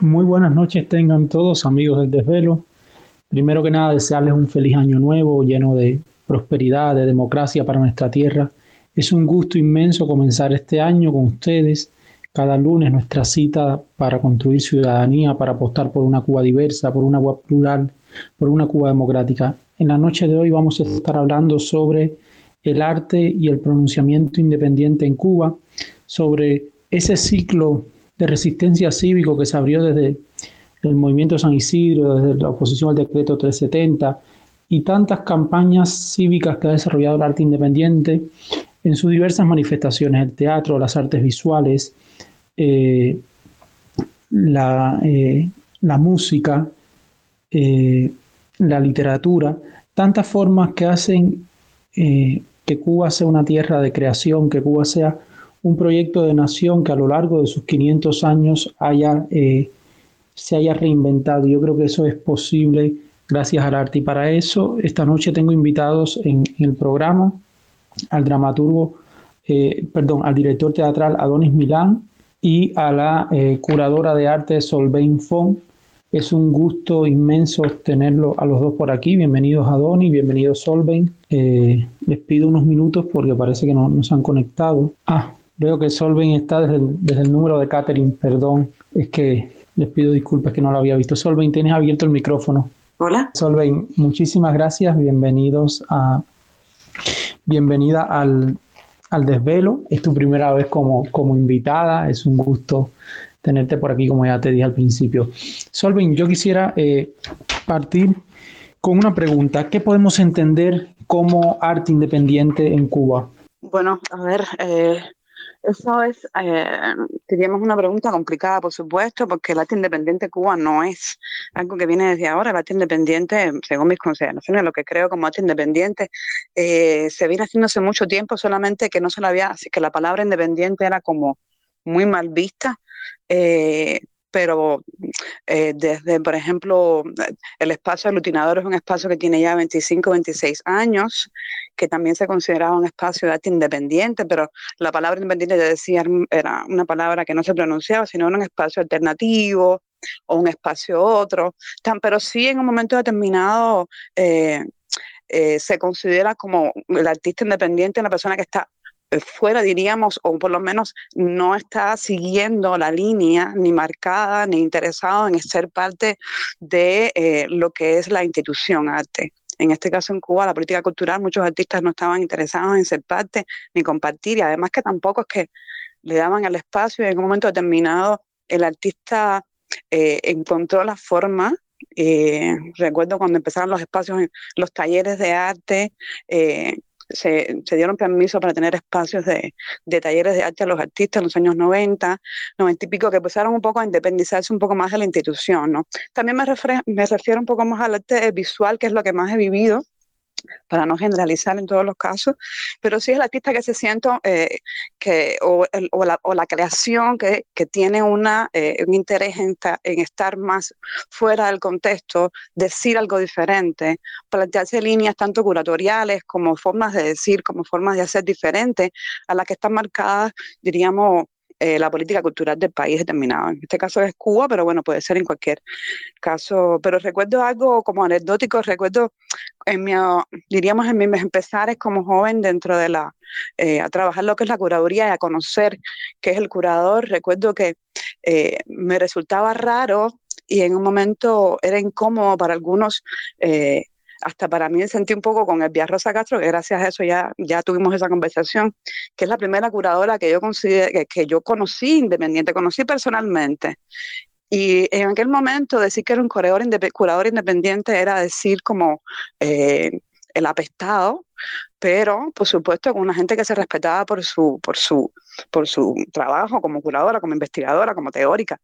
Muy buenas noches tengan todos amigos del desvelo. Primero que nada, desearles un feliz año nuevo lleno de prosperidad, de democracia para nuestra tierra. Es un gusto inmenso comenzar este año con ustedes. Cada lunes nuestra cita para construir ciudadanía, para apostar por una Cuba diversa, por una Cuba plural, por una Cuba democrática. En la noche de hoy vamos a estar hablando sobre el arte y el pronunciamiento independiente en Cuba, sobre ese ciclo de resistencia cívico que se abrió desde el movimiento San Isidro, desde la oposición al decreto 370 y tantas campañas cívicas que ha desarrollado el arte independiente en sus diversas manifestaciones, el teatro, las artes visuales, eh, eh, la, música, eh, la literatura, tantas formas que hacen que Cuba sea una tierra de creación, que Cuba sea un proyecto de nación que a lo largo de sus 500 años eh, se haya reinventado. Yo creo que eso es posible gracias al arte. Y para eso, esta noche tengo invitados en, el programa al dramaturgo, eh, perdón, al director teatral Adonis Milán y a la eh, curadora de arte Solveig Fon. Es un gusto inmenso tenerlo a los dos por aquí. Bienvenidos Adonis, bienvenidos Solveig. les pido unos minutos porque parece que no, no se han conectado. Ah, Veo que Solven está desde el, número de Catherine, perdón, es que les pido disculpas que no lo había visto. Solven, tienes abierto el micrófono. Hola. Solven, muchísimas gracias, bienvenidos a, bienvenida al, desvelo. Es tu primera vez como, como invitada, es un gusto tenerte por aquí, como ya te dije al principio. Solven, yo quisiera eh, partir con una pregunta. ¿Qué podemos entender como arte independiente en Cuba? Bueno, a ver, eh, eso es, eh, una pregunta complicada, por supuesto, porque el arte independiente de Cuba no es algo que viene desde ahora. El arte independiente, según mis consideraciones, lo que creo como arte independiente, eh, se viene haciendo hace mucho tiempo, solamente que no se lo había, que la palabra independiente era como muy mal vista. Eh, pero eh, desde, por ejemplo, el espacio aglutinador es un espacio que tiene ya 25, 26 años, que también se consideraba un espacio de arte independiente, pero la palabra independiente, ya decía, era una palabra que no se pronunciaba, sino un espacio alternativo o un espacio otro, pero sí en un momento determinado eh, se considera como el artista independiente una persona que está fuera, diríamos, o por lo menos no está siguiendo la línea ni marcada ni interesado en ser parte de eh, lo que es la institución arte. En este caso en Cuba, la política cultural, muchos artistas no estaban interesados en ser parte ni compartir y además que tampoco es que le daban el espacio y en un momento determinado el artista eh, encontró la forma eh, recuerdo cuando empezaron los espacios, los talleres de arte, se, dieron permiso para tener espacios de, talleres de arte a los artistas en los años 90, 90 y pico, que empezaron un poco a independizarse un poco más de la institución. ¿no? También me, me refiero un poco más al arte visual, que es lo que más he vivido para no generalizar en todos los casos, pero sí es el artista que se siente eh, que, o, la, creación que, tiene eh, un interés en, en, estar más fuera del contexto, decir algo diferente, plantearse líneas tanto curatoriales como formas de decir, como formas de hacer diferentes a las que están marcadas, diríamos, eh, la política cultural del país determinado. En este caso es Cuba, pero bueno, puede ser en cualquier caso. Pero recuerdo algo como anecdótico, recuerdo en mi, diríamos en mis empezares como joven dentro de la, eh, a trabajar lo que es la curaduría y a conocer qué es el curador. Recuerdo que eh, me resultaba raro y en un momento era incómodo para algunos hasta para mí sentí un poco con Elvia Rosa Castro, que gracias a eso ya, ya tuvimos esa conversación, que es la primera curadora que yo, que, que yo conocí independiente, conocí personalmente. Y en aquel momento decir que era un curador, curador independiente era decir como eh, el apestado, pero por supuesto con una gente que se respetaba por su, por su, por su trabajo como curadora, como investigadora, como teórica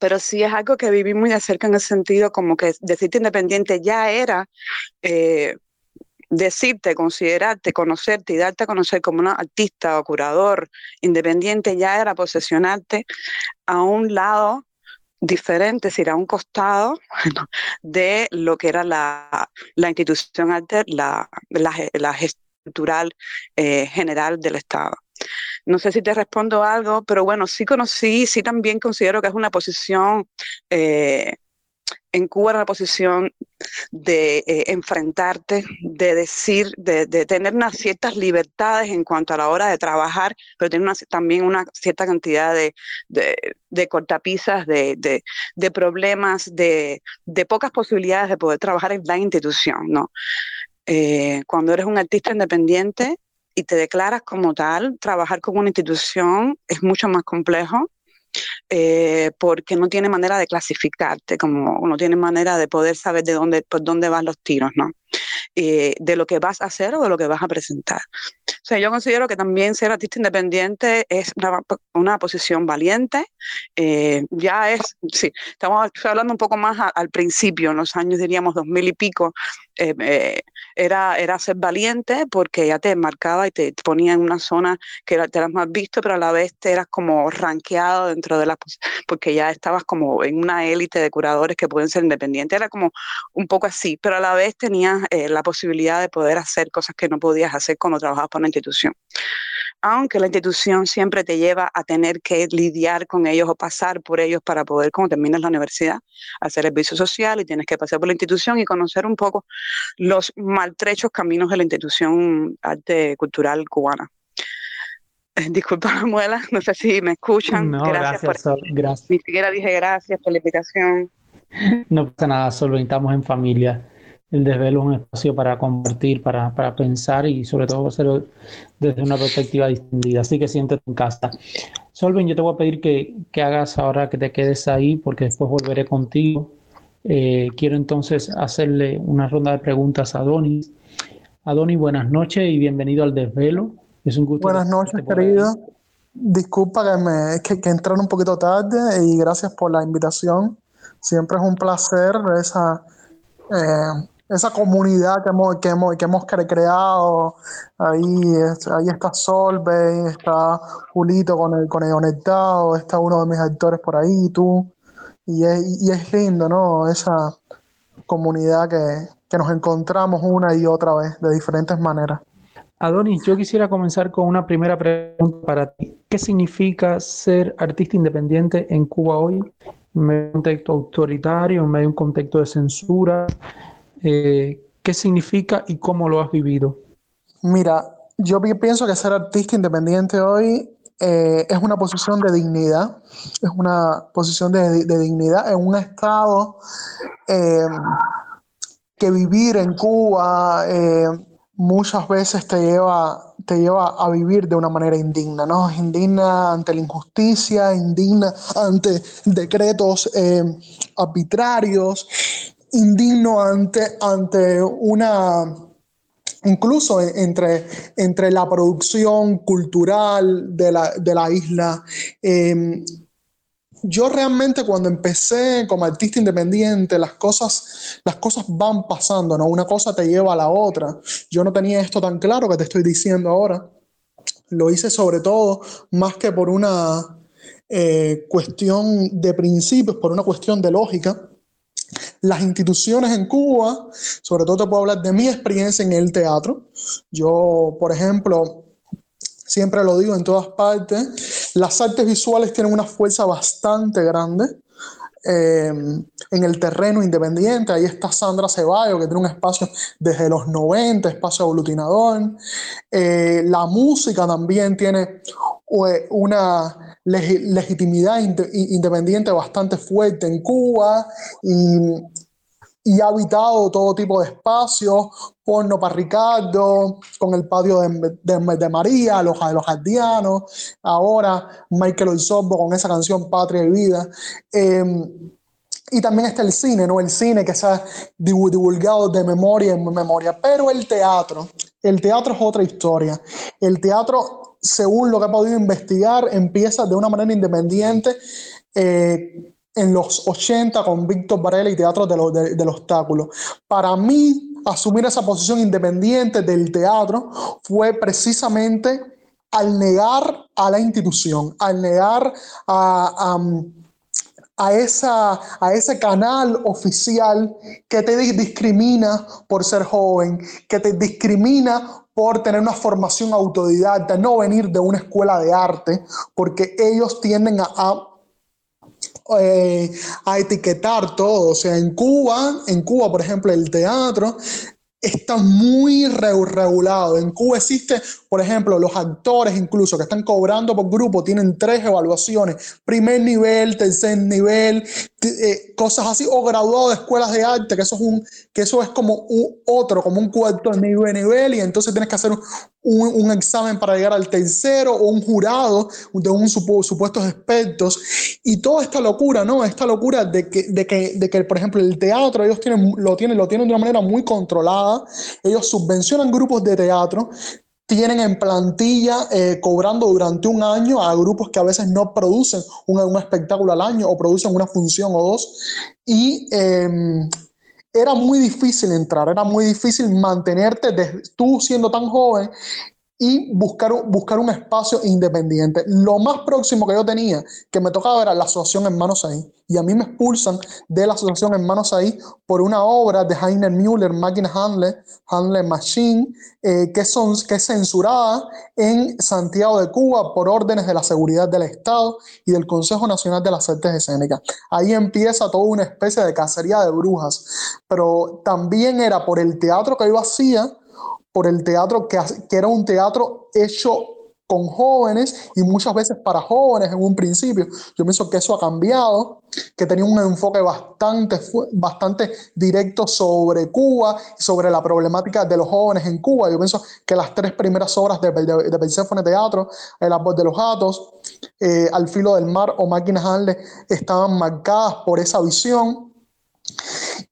pero sí es algo que viví muy de cerca en el sentido como que decirte independiente ya era eh, decirte, considerarte, conocerte y darte a conocer como un artista o curador independiente ya era posesionarte a un lado diferente, si era un costado de lo que era la, institución arte, la, la, eh, general del Estado. No sé si te respondo algo, pero bueno, sí conocí, sí también considero que es una posición eh, en Cuba una posición de eh, enfrentarte, de decir, de, tener unas ciertas libertades en cuanto a la hora de trabajar, pero tener también una cierta cantidad de, de, cortapisas, de, problemas, de, pocas posibilidades de poder trabajar en la institución, ¿no? Eh, cuando eres un artista independiente y te declaras como tal, trabajar con una institución es mucho más complejo eh, porque no tiene manera de clasificarte, como no tiene manera de poder saber de dónde, por dónde van los tiros, ¿no? Eh, de lo que vas a hacer o de lo que vas a presentar. O sea, yo considero que también ser artista independiente es una, posición valiente. Eh, ya es, sí, estamos hablando un poco más al principio, en los años diríamos dos mil y pico, era, era ser valiente porque ya te marcaba y te ponía en una zona que te eras más visto, pero a la vez te eras como ranqueado dentro de la, porque ya estabas como en una élite de curadores que pueden ser independientes, era como un poco así, pero a la vez tenías eh, la posibilidad de poder hacer cosas que no podías hacer cuando trabajabas por una institución aunque la institución siempre te lleva a tener que lidiar con ellos o pasar por ellos para poder, cuando terminas la universidad, hacer el servicio social y tienes que pasar por la institución y conocer un poco los maltrechos caminos de la institución arte cultural cubana. Eh, disculpa la muela, no sé si me escuchan. No, gracias, por, gracias. Ni siquiera dije gracias por la invitación. No pasa nada, solo estamos en familia el desvelo es un espacio para compartir, para, para pensar y sobre todo hacerlo desde una perspectiva distinta. Así que siéntete en casa. Solven, yo te voy a pedir que, que, hagas ahora que te quedes ahí porque después volveré contigo. Eh, quiero entonces hacerle una ronda de preguntas a Donis. Adonis, buenas noches y bienvenido al desvelo. Es un gusto. Buenas noches, querido. Disculpa que, me, que, que entraron un poquito tarde y gracias por la invitación. Siempre es un placer esa, eh, esa comunidad que hemos, que hemos, que hemos creado. Ahí, ahí está Solve, está Julito con el, con el conectado, está uno de mis actores por ahí, tú. Y es, y es lindo, ¿no? Esa comunidad que, que nos encontramos una y otra vez de diferentes maneras. Adonis, yo quisiera comenzar con una primera pregunta para ti. ¿Qué significa ser artista independiente en Cuba hoy? En medio de un contexto autoritario, en medio de un contexto de censura, eh, ¿Qué significa y cómo lo has vivido? Mira, yo pienso que ser artista independiente hoy eh, es una posición de dignidad, es una posición de, dignidad en un estado eh, que vivir en Cuba muchas veces te lleva, te lleva a vivir de una manera indigna, ¿no? Indigna ante la injusticia, indigna ante decretos arbitrarios, indigno ante, ante una, incluso entre, entre la producción cultural de la, isla. Em, yo realmente cuando empecé como artista independiente, las cosas, las cosas van pasando, ¿no? Una cosa te lleva a la otra. Yo no tenía esto tan claro que te estoy diciendo ahora. Lo hice sobre todo más que por una eh, cuestión de principios, por una cuestión de lógica las instituciones en Cuba, sobre todo te puedo hablar de mi experiencia en el teatro. Yo, por ejemplo, siempre lo digo en todas partes, las artes visuales tienen una fuerza bastante grande. Eh, en el terreno independiente. Ahí está Sandra Ceballos, que tiene un espacio desde los 90, espacio aglutinador. Eh, la música también tiene eh, una legitimidad independiente bastante fuerte en Cuba ha habitado todo tipo de espacios, porno para Ricardo, con el patio de, de, María, los, de los jardianos, ahora Michael Oizobo con esa canción Patria y Vida. Em, y también está el cine, ¿no? El cine que se ha divulgado de memoria en memoria. Pero el teatro, el teatro es otra historia. El teatro según lo que he podido investigar, empieza de una manera independiente eh, en los 80 con Víctor Varela y Teatro del Obstáculo. Para mí, asumir esa posición independiente del teatro fue precisamente al negar a la institución, al negar a, a, esa, a ese canal oficial que te discrimina por ser joven, que te discrimina por tener una formación autodidacta, no venir de una escuela de arte, porque ellos tienden a eh, a etiquetar todo. O sea, en Cuba, en Cuba, por ejemplo, el teatro está muy regulado. En Cuba existe, por ejemplo, los actores incluso que están cobrando por grupo tienen tres evaluaciones, primer nivel, tercer nivel, eh, cosas así, o graduado de escuelas de arte, que eso es, un, que eso es como un, otro, como un cuarto nivel, nivel, y entonces tienes que hacer un, examen para llegar al tercero o un jurado de un supuestos expertos. Y toda esta locura, ¿no? Esta locura de que, de que, de que por ejemplo, el teatro, ellos tienen, lo, tienen, lo tienen de una manera muy controlada. Ellos subvencionan grupos de teatro, tienen en plantilla eh, cobrando durante un año a grupos que a veces no producen un, un, espectáculo al año o producen una función o dos. Y em, era muy difícil entrar, era muy difícil mantenerte tú siendo tan joven y buscar, buscar un espacio independiente. Lo más próximo que yo tenía, que me tocaba era la asociación Hermanos Ahí. Y a mí me expulsan de la asociación Hermanos Ahí por una obra de Heiner Müller, Máquina Handler, Handler Machine, eh, que, son, que es censurada en Santiago de Cuba por órdenes de la seguridad del Estado y del Consejo Nacional de las Artes Escénicas. Ahí empieza toda una especie de cacería de brujas, pero también era por el teatro que yo hacía por el teatro que, que era un teatro hecho con jóvenes y muchas veces para jóvenes en un principio. Yo pienso que eso ha cambiado, que tenía un enfoque bastante, bastante directo sobre Cuba sobre la problemática de los jóvenes en Cuba. Yo pienso que las tres primeras obras de, de, de Persephone Teatro, El voz de los gatos, eh, Al filo del mar o Máquinas Harley, estaban marcadas por esa visión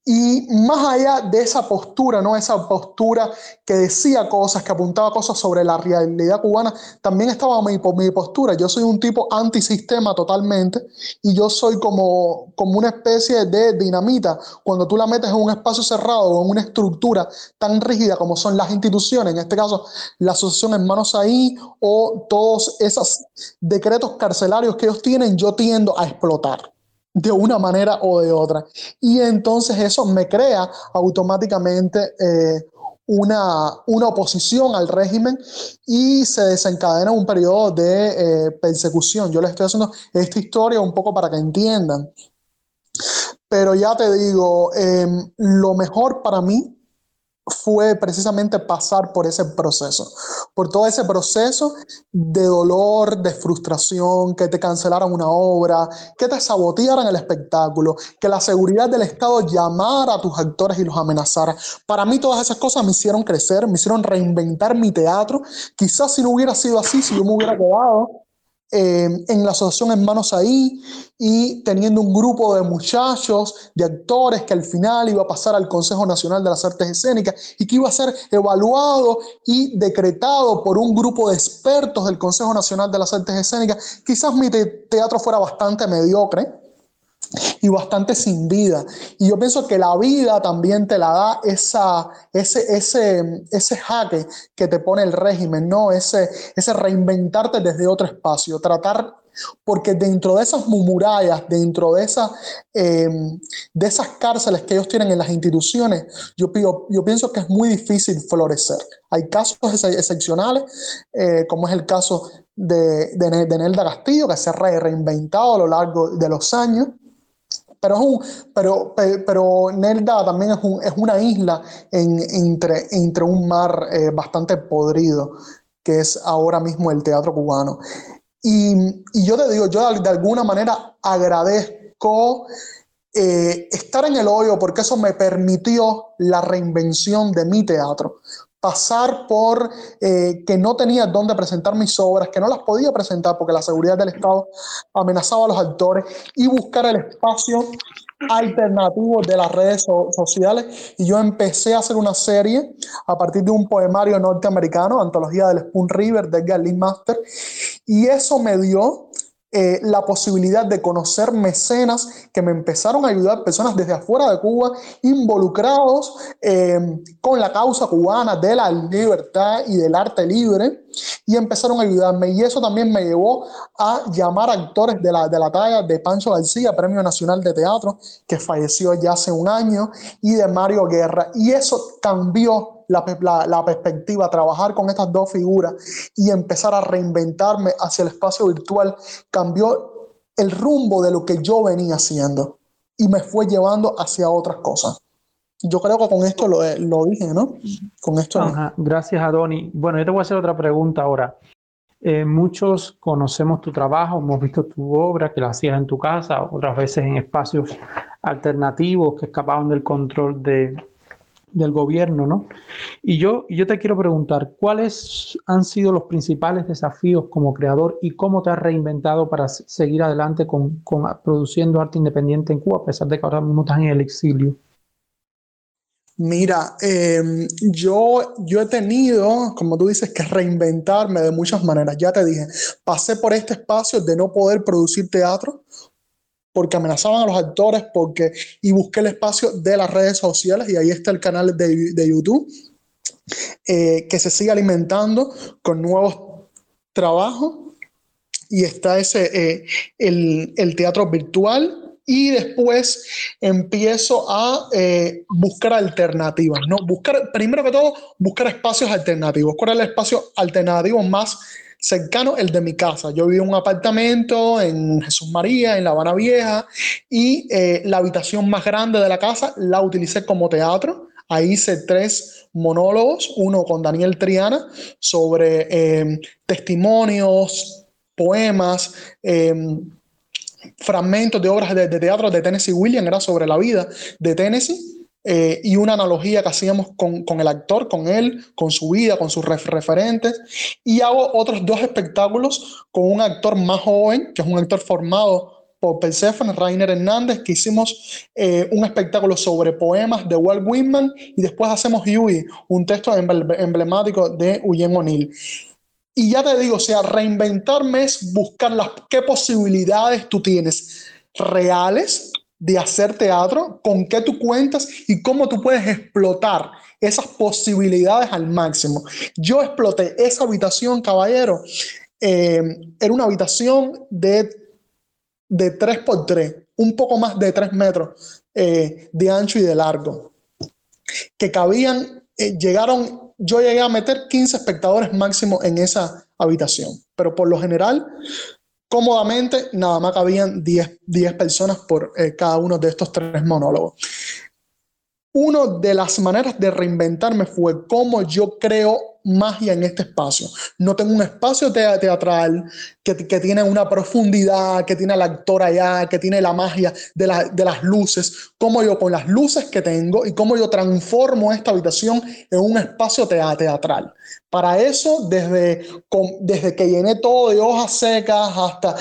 y más allá de esa postura, ¿no? Esa postura que decía cosas, que apuntaba cosas sobre la realidad cubana, también estaba mi, mi postura. Yo soy un tipo antisistema totalmente y yo soy como, como una especie de dinamita. Cuando tú la metes en un espacio cerrado o en una estructura tan rígida como son las instituciones, en este caso la asociación Hermanos Ahí o todos esos decretos carcelarios que ellos tienen, yo tiendo a explotar de una manera o de otra. Y entonces eso me crea automáticamente eh, una, una, oposición al régimen y se desencadena un periodo de eh, persecución. Yo les estoy haciendo esta historia un poco para que entiendan. Pero ya te digo, em, lo mejor para mí fue precisamente pasar por ese proceso, por todo ese proceso de dolor, de frustración, que te cancelaran una obra, que te sabotearan el espectáculo, que la seguridad del Estado llamara a tus actores y los amenazara. Para mí todas esas cosas me hicieron crecer, me hicieron reinventar mi teatro. Quizás si no hubiera sido así, si yo me hubiera quedado eh, en la asociación Hermanos Ahí y teniendo un grupo de muchachos, de actores que al final iba a pasar al Consejo Nacional de las Artes Escénicas y que iba a ser evaluado y decretado por un grupo de expertos del Consejo Nacional de las Artes Escénicas. Quizás mi teatro fuera bastante mediocre y bastante sin vida. Y yo pienso que la vida también te la da esa, ese, ese, ese jaque que te pone el régimen, ¿no? Ese, ese reinventarte desde otro espacio, tratar, porque dentro de esas murallas, dentro de, esa, em, de esas cárceles que ellos tienen en las instituciones, yo, yo pienso que es muy difícil florecer. Hay casos excepcionales, eh, como es el caso de, de, de Nelda Castillo, que se ha reinventado a lo largo de los años. Pero, es un, pero, pero Nelda también es, un, es una isla en, entre, entre un mar eh, bastante podrido, que es ahora mismo el teatro cubano. Y, y yo te digo, yo de, alguna manera agradezco eh, estar en el hoyo porque eso me permitió la reinvención de mi teatro pasar por eh, que no tenía dónde presentar mis obras, que no las podía presentar porque la seguridad del Estado amenazaba a los actores y buscar el espacio alternativo de las redes sociales. Y yo empecé a hacer una serie a partir de un poemario norteamericano, Antología del Spoon River de Edgar Lee Master, y eso me dio eh, la posibilidad de conocer mecenas que me empezaron a ayudar, personas desde afuera de Cuba, involucrados eh, con la causa cubana de la libertad y del arte libre, y empezaron a ayudarme. Y eso también me llevó a llamar actores de la, de la talla de Pancho García, Premio Nacional de Teatro, que falleció ya hace un año, y de Mario Guerra. Y eso cambió la, perspectiva, trabajar con estas dos figuras y empezar a reinventarme hacia el espacio virtual, cambió el rumbo de lo que yo venía haciendo y me fue llevando hacia otras cosas. Yo creo que con esto lo, lo dije, ¿no? Con esto. Gracias, Adoni. Bueno, yo te voy a hacer otra pregunta ahora. Eh, muchos conocemos tu trabajo, hemos visto tu obra que la hacías en tu casa, otras veces en espacios alternativos que escapaban del control de, del gobierno, ¿no? Y yo, yo te quiero preguntar, ¿cuáles han sido los principales desafíos como creador y cómo te has reinventado para seguir adelante con, produciendo arte independiente en Cuba, a pesar de que ahora mismo estás en el exilio? Mira, em, yo, yo he tenido, como tú dices, que reinventarme de muchas maneras. Ya te dije, pasé por este espacio de no poder producir teatro porque amenazaban a los actores, porque, y busqué el espacio de las redes sociales, y ahí está el canal de, de YouTube, eh, que se sigue alimentando con nuevos trabajos, y está ese, eh, el, el, teatro virtual, y después empiezo a eh, buscar alternativas, ¿no? Buscar, primero que todo, buscar espacios alternativos. ¿Cuál es el espacio alternativo más cercano, el de mi casa. Yo vivo en un apartamento en Jesús María, en La Habana Vieja, y eh, la habitación más grande de la casa la utilicé como teatro. Ahí hice tres monólogos, uno con Daniel Triana sobre eh, testimonios, poemas, eh, fragmentos de obras de, de, teatro de Tennessee Williams, era sobre la vida de Tennessee. Eh, y una analogía que hacíamos con, con, el actor, con él, con su vida, con sus referentes. Y hago otros dos espectáculos con un actor más joven, que es un actor formado por Persephone, Rainer Hernández, que hicimos eh, un espectáculo sobre poemas de Walt Whitman y después hacemos Huey, un texto emblemático de Eugene O'Neill. Y ya te digo, o sea, reinventarme es buscar las qué posibilidades tú tienes reales de hacer teatro, con qué tú cuentas y cómo tú puedes explotar esas posibilidades al máximo. Yo exploté esa habitación, caballero. Eh, era una habitación de, de 3 por 3 un poco más de 3 metros eh, de ancho y de largo, que cabían, eh, llegaron, yo llegué a meter 15 espectadores máximo en esa habitación, pero por lo general cómodamente, nada más cabían 10, 10 personas por eh, cada uno de estos tres monólogos. Una de las maneras de reinventarme fue cómo yo creo magia en este espacio. No tengo un espacio teatral que, que, tiene una profundidad, que tiene al actor allá, que tiene la magia de, la, de las luces. Cómo yo con las luces que tengo y cómo yo transformo esta habitación en un espacio teatral. Para eso, desde, desde que llené todo de hojas secas hasta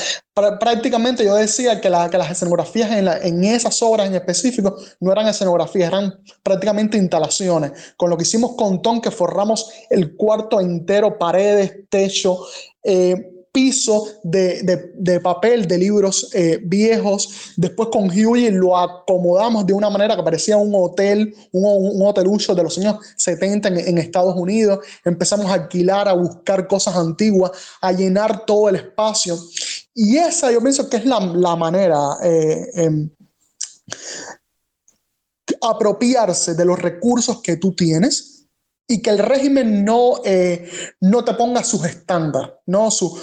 prácticamente yo decía que, la, que las escenografías en, en, esas obras en específico no eran escenografías, eran prácticamente instalaciones. Con lo que hicimos con Tom, que forramos el cuarto entero, paredes, techo, eh, piso de, papel de libros eh, viejos. Después con Huey lo acomodamos de una manera que parecía un hotel, un, un hotelucho de los años 70 en, Estados Unidos. Empezamos a alquilar, a buscar cosas antiguas, a llenar todo el espacio. Y esa yo pienso que es la, manera. Eh, em, apropiarse de los recursos que tú tienes y que el régimen no, eh, no te ponga sus estándares, ¿no? Su,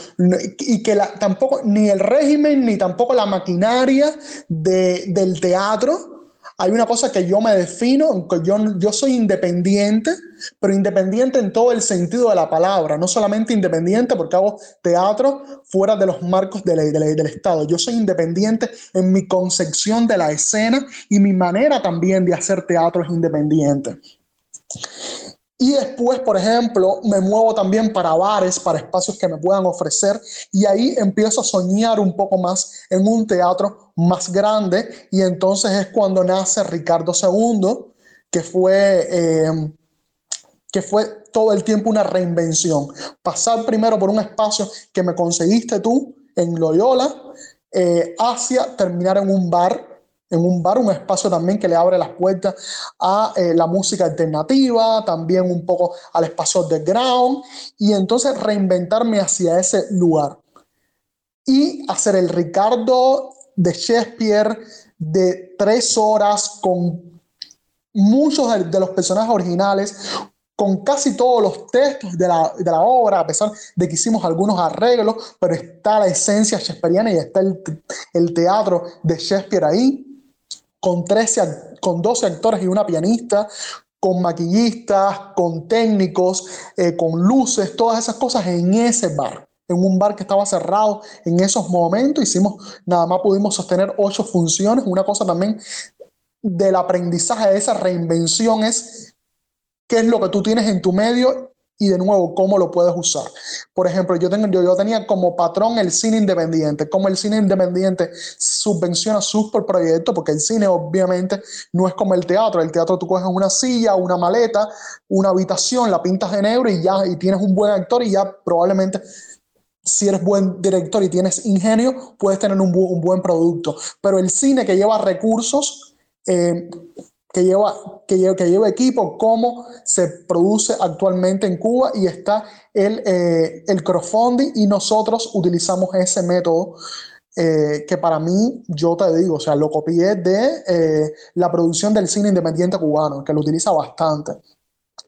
y que la, tampoco, ni el régimen, ni tampoco la maquinaria de, del teatro. Hay una cosa que yo me defino, que yo, yo soy independiente, pero independiente en todo el sentido de la palabra, no solamente independiente porque hago teatro fuera de los marcos de de del Estado. Yo soy independiente en mi concepción de la escena y mi manera también de hacer teatro es independiente. Y después, por ejemplo, me muevo también para bares, para espacios que me puedan ofrecer. Y ahí empiezo a soñar un poco más en un teatro más grande. Y entonces es cuando nace Ricardo II, que fue, eh, que fue todo el tiempo una reinvención. Pasar primero por un espacio que me conseguiste tú, en Loyola, eh, hacia terminar en un bar en un bar, un espacio también que le abre las puertas a eh, la música alternativa, también un poco al espacio de ground, y entonces reinventarme hacia ese lugar. Y hacer el Ricardo de Shakespeare de tres horas con muchos de, los personajes originales, con casi todos los textos de la, de la, obra, a pesar de que hicimos algunos arreglos, pero está la esencia shakespeariana y está el, el teatro de Shakespeare ahí con, 13, con 12 actores y una pianista, con maquillistas, con técnicos, eh, con luces, todas esas cosas en ese bar. En un bar que estaba cerrado en esos momentos, hicimos, nada más pudimos sostener ocho funciones. Una cosa también del aprendizaje de esa reinvención es qué es lo que tú tienes en tu medio y de nuevo cómo lo puedes usar. Por ejemplo, yo, tengo, yo, yo, tenía como patrón el cine independiente, cómo el cine independiente subvenciona sus proyectos, porque el cine obviamente no es como el teatro, el teatro tú coges una silla, una maleta, una habitación, la pintas de negro y ya, y tienes un buen actor y ya probablemente si eres buen director y tienes ingenio, puedes tener un, un buen producto. Pero el cine que lleva recursos, eh, que lleva, que lleva, que lleva equipo, cómo se produce actualmente en Cuba y está el, eh, el crowdfunding y nosotros utilizamos ese método eh, que para mí, yo te digo, o sea, lo copié de eh, la producción del cine independiente cubano, que lo utiliza bastante.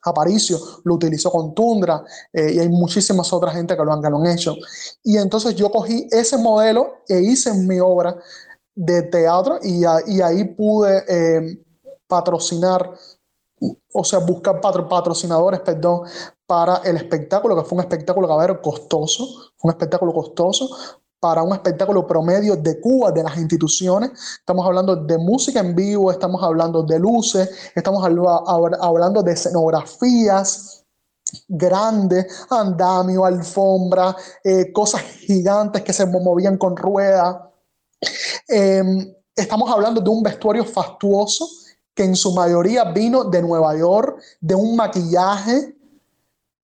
Aparicio lo utilizó con Tundra y hay muchísimas otras gente que lo, han, que lo han hecho. Y entonces yo cogí ese modelo e hice mi obra de teatro y, y ahí pude patrocinar, o sea, buscar patrocinadores, perdón, para el espectáculo, que fue un espectáculo que costoso, un espectáculo costoso para un espectáculo promedio de Cuba, de las instituciones. Estamos hablando de música en vivo, estamos hablando de luces, estamos hablando de escenografías grandes, andamio, alfombra, eh, cosas gigantes que se movían con ruedas. Em, estamos hablando de un vestuario fastuoso que en su mayoría vino de Nueva York, de un maquillaje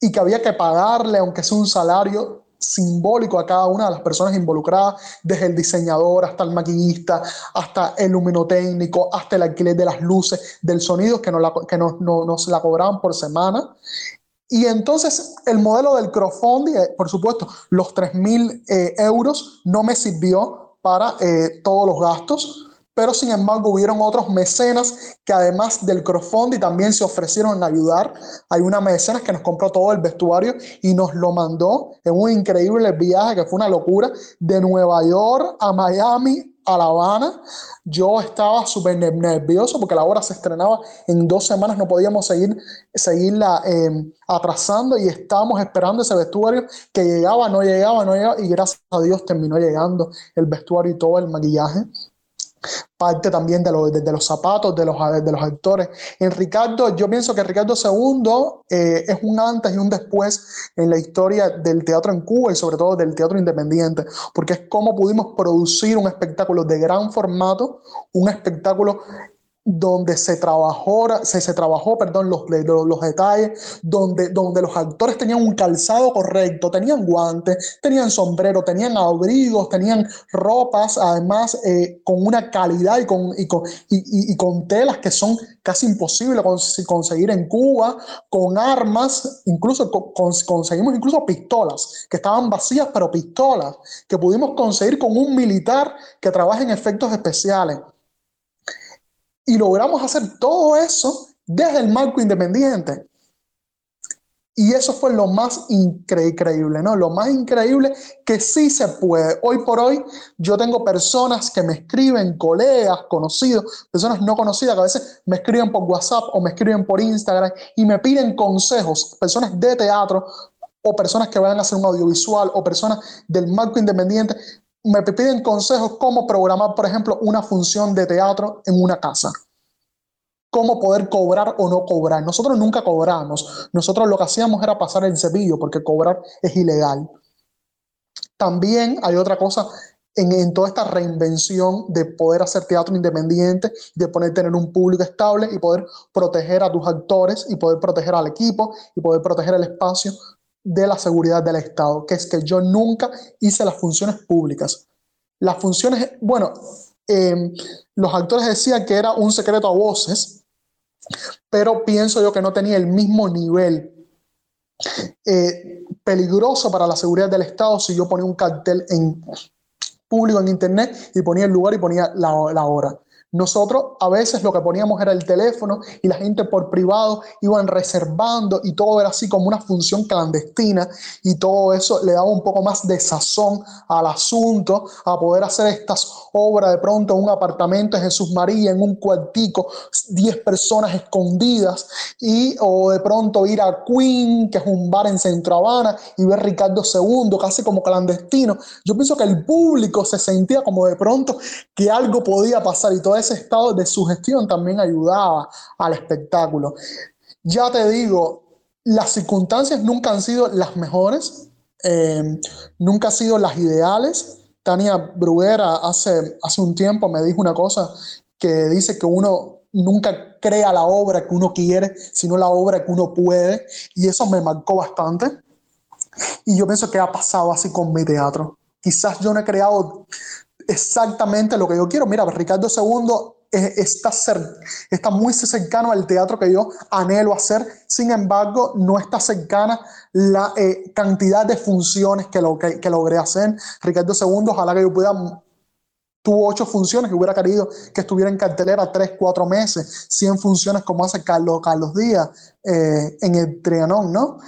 y que había que pagarle, aunque sea un salario simbólico a cada una de las personas involucradas, desde el diseñador hasta el maquillista, hasta el luminotécnico, hasta el alquiler de las luces, del sonido que, nos la, que nos la cobraban por semana. Y entonces el modelo del crowdfunding, eh, por supuesto, los 3 mil eh, euros no me sirvió para eh, todos los gastos pero sin embargo hubieron otros mecenas que además del crowdfunding también se ofrecieron a ayudar. Hay una mecenas que nos compró todo el vestuario y nos lo mandó en un increíble viaje que fue una locura de Nueva York a Miami a La Habana. Yo estaba súper nervioso porque la obra se estrenaba en dos semanas, no podíamos seguir, seguirla em, atrasando y estábamos esperando ese vestuario que llegaba, no llegaba, no llegaba y gracias a Dios terminó llegando el vestuario y todo el maquillaje parte también de, los zapatos de los, actores. En Ricardo, yo pienso que Ricardo II eh, es un antes y un después en la historia del teatro en Cuba y sobre todo del teatro independiente, porque es como pudimos producir un espectáculo de gran formato, un espectáculo donde se trabajó, se, se trabajó perdón, los, los, detalles, donde, donde los actores tenían un calzado correcto, tenían guantes, tenían sombrero, tenían abrigos, tenían ropas, además eh, con una calidad y con, y con, y, con telas que son casi imposibles conseguir en Cuba, con armas, incluso conseguimos incluso pistolas, que estaban vacías, pero pistolas, que pudimos conseguir con un militar que trabaja en efectos especiales y logramos hacer todo eso desde el marco independiente. Y eso fue lo más increíble, ¿no? Lo más increíble que sí se puede. Hoy por hoy yo tengo personas que me escriben, colegas, conocidos, personas no conocidas que a veces me escriben por WhatsApp o me escriben por Instagram y me piden consejos, personas de teatro o personas que vayan a hacer un audiovisual o personas del marco independiente me piden consejos cómo programar, por ejemplo, una función de teatro en una casa. Cómo poder cobrar o no cobrar. Nosotros nunca cobramos. Nosotros lo que hacíamos era pasar el cepillo porque cobrar es ilegal. También hay otra cosa en, toda esta reinvención de poder hacer teatro independiente, de poder tener un público estable y poder proteger a tus actores y poder proteger al equipo y poder proteger el espacio de la seguridad del Estado, que es que yo nunca hice las funciones públicas. Las funciones, bueno, em, los actores decían que era un secreto a voces, pero pienso yo que no tenía el mismo nivel eh, peligroso para la seguridad del Estado si yo ponía un cartel en público en internet y ponía el lugar y ponía la, la hora. Nosotros a veces lo que poníamos era el teléfono y la gente por privado iban reservando y todo era así como una función clandestina y todo eso le daba un poco más de sazón al asunto, a poder hacer estas obras de pronto en un apartamento en Jesús María, en un cuartico, 10 personas escondidas y o de pronto ir a Queen, que es un bar en Centro Habana, y ver Ricardo II, casi como clandestino. Yo pienso que el público se sentía como de pronto que algo podía pasar y todo ese estado de sugestión también ayudaba al espectáculo. Ya te digo, las circunstancias nunca han sido las mejores, eh, nunca han sido las ideales. Tania Bruguera hace, hace un tiempo me dijo una cosa que dice que uno nunca crea la obra que uno quiere, sino la obra que uno puede, y eso me marcó bastante. Y yo pienso que ha pasado así con mi teatro. Quizás yo no he creado exactamente lo que yo quiero. Mira, Ricardo II está, está muy cercano al teatro que yo anhelo hacer, sin embargo, no está cercana la eh, cantidad de funciones que, lo, que, logré hacer. Ricardo II, ojalá que yo pudiera tuvo ocho funciones que hubiera querido que estuviera en cartelera tres, cuatro meses, 100 funciones como hace Carlos, Carlos Díaz eh, en el Trianón, ¿no?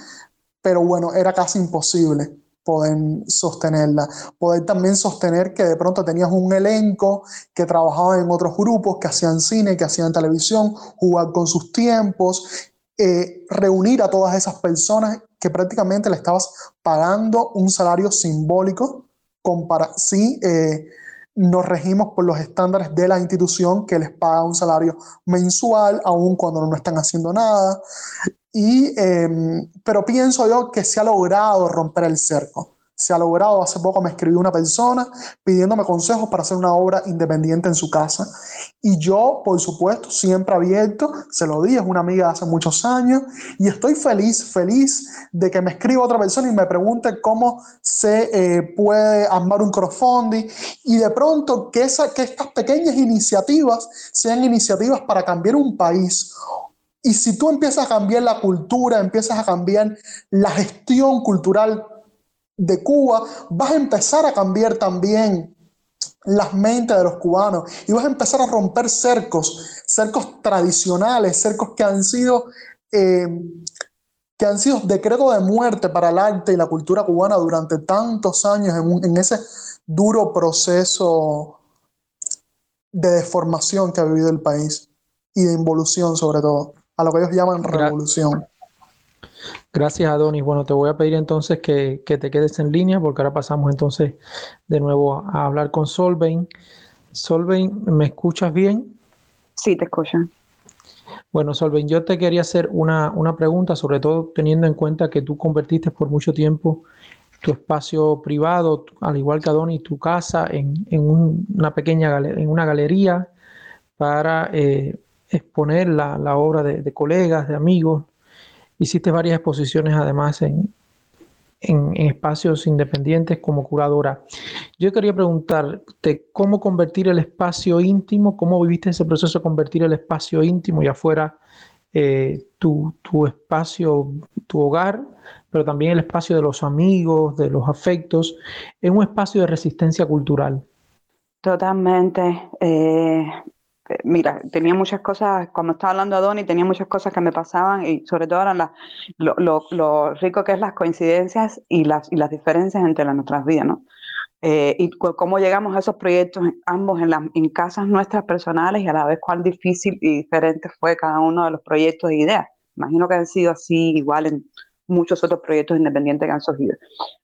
Pero bueno, era casi imposible poder sostenerla. Poder también sostener que de pronto tenías un elenco que trabajaba en otros grupos, que hacían cine, que hacían televisión, jugar con sus tiempos, eh, reunir a todas esas personas que prácticamente le estabas pagando un salario simbólico si eh, nos regimos por los estándares de la institución que les paga un salario mensual, aun cuando no están haciendo nada. Y, em, pero pienso yo que se ha logrado romper el cerco. Se ha logrado, hace poco me escribió una persona pidiéndome consejos para hacer una obra independiente en su casa. Y yo, por supuesto, siempre abierto, se lo di, es una amiga de hace muchos años, y estoy feliz, feliz de que me escriba otra persona y me pregunte cómo se eh, puede armar un crowdfunding, y de pronto que, esa, que estas pequeñas iniciativas sean iniciativas para cambiar un país y si tú empiezas a cambiar la cultura, empiezas a cambiar la gestión cultural de Cuba, vas a empezar a cambiar también las mentes de los cubanos y vas a empezar a romper cercos, cercos tradicionales, cercos que han sido, eh, que han sido decretos de muerte para el arte y la cultura cubana durante tantos años en, en ese duro proceso de deformación que ha vivido el país y de involución sobre todo a lo que ellos llaman revolución. Gracias, Adonis. Bueno, te voy a pedir entonces que, te quedes en línea porque ahora pasamos entonces de nuevo a hablar con Solveig. Solveig, ¿me escuchas bien? Sí, te escucho. Bueno, Solveig, yo te quería hacer una, pregunta, sobre todo teniendo en cuenta que tú convertiste por mucho tiempo tu espacio privado, al igual que Adonis, tu casa, en, una pequeña en una galería para eh, exponer la, la obra de, colegas, de amigos. Hiciste varias exposiciones además en, en, espacios independientes como curadora. Yo quería preguntarte cómo convertir el espacio íntimo, cómo viviste ese proceso de convertir el espacio íntimo y afuera eh, tu, tu, espacio, tu hogar, pero también el espacio de los amigos, de los afectos, en un espacio de resistencia cultural. Totalmente. Eh, mira, tenía muchas cosas, cuando estaba hablando a Donny, tenía muchas cosas que me pasaban y sobre todo eran lo, rico que es las coincidencias y las, y las diferencias entre las, nuestras vidas, ¿no? Eh, y cómo llegamos a esos proyectos ambos en, las en casas nuestras personales y a la vez cuán difícil y diferente fue cada uno de los proyectos e ideas. Imagino que han sido así igual en muchos otros proyectos independientes que han surgido.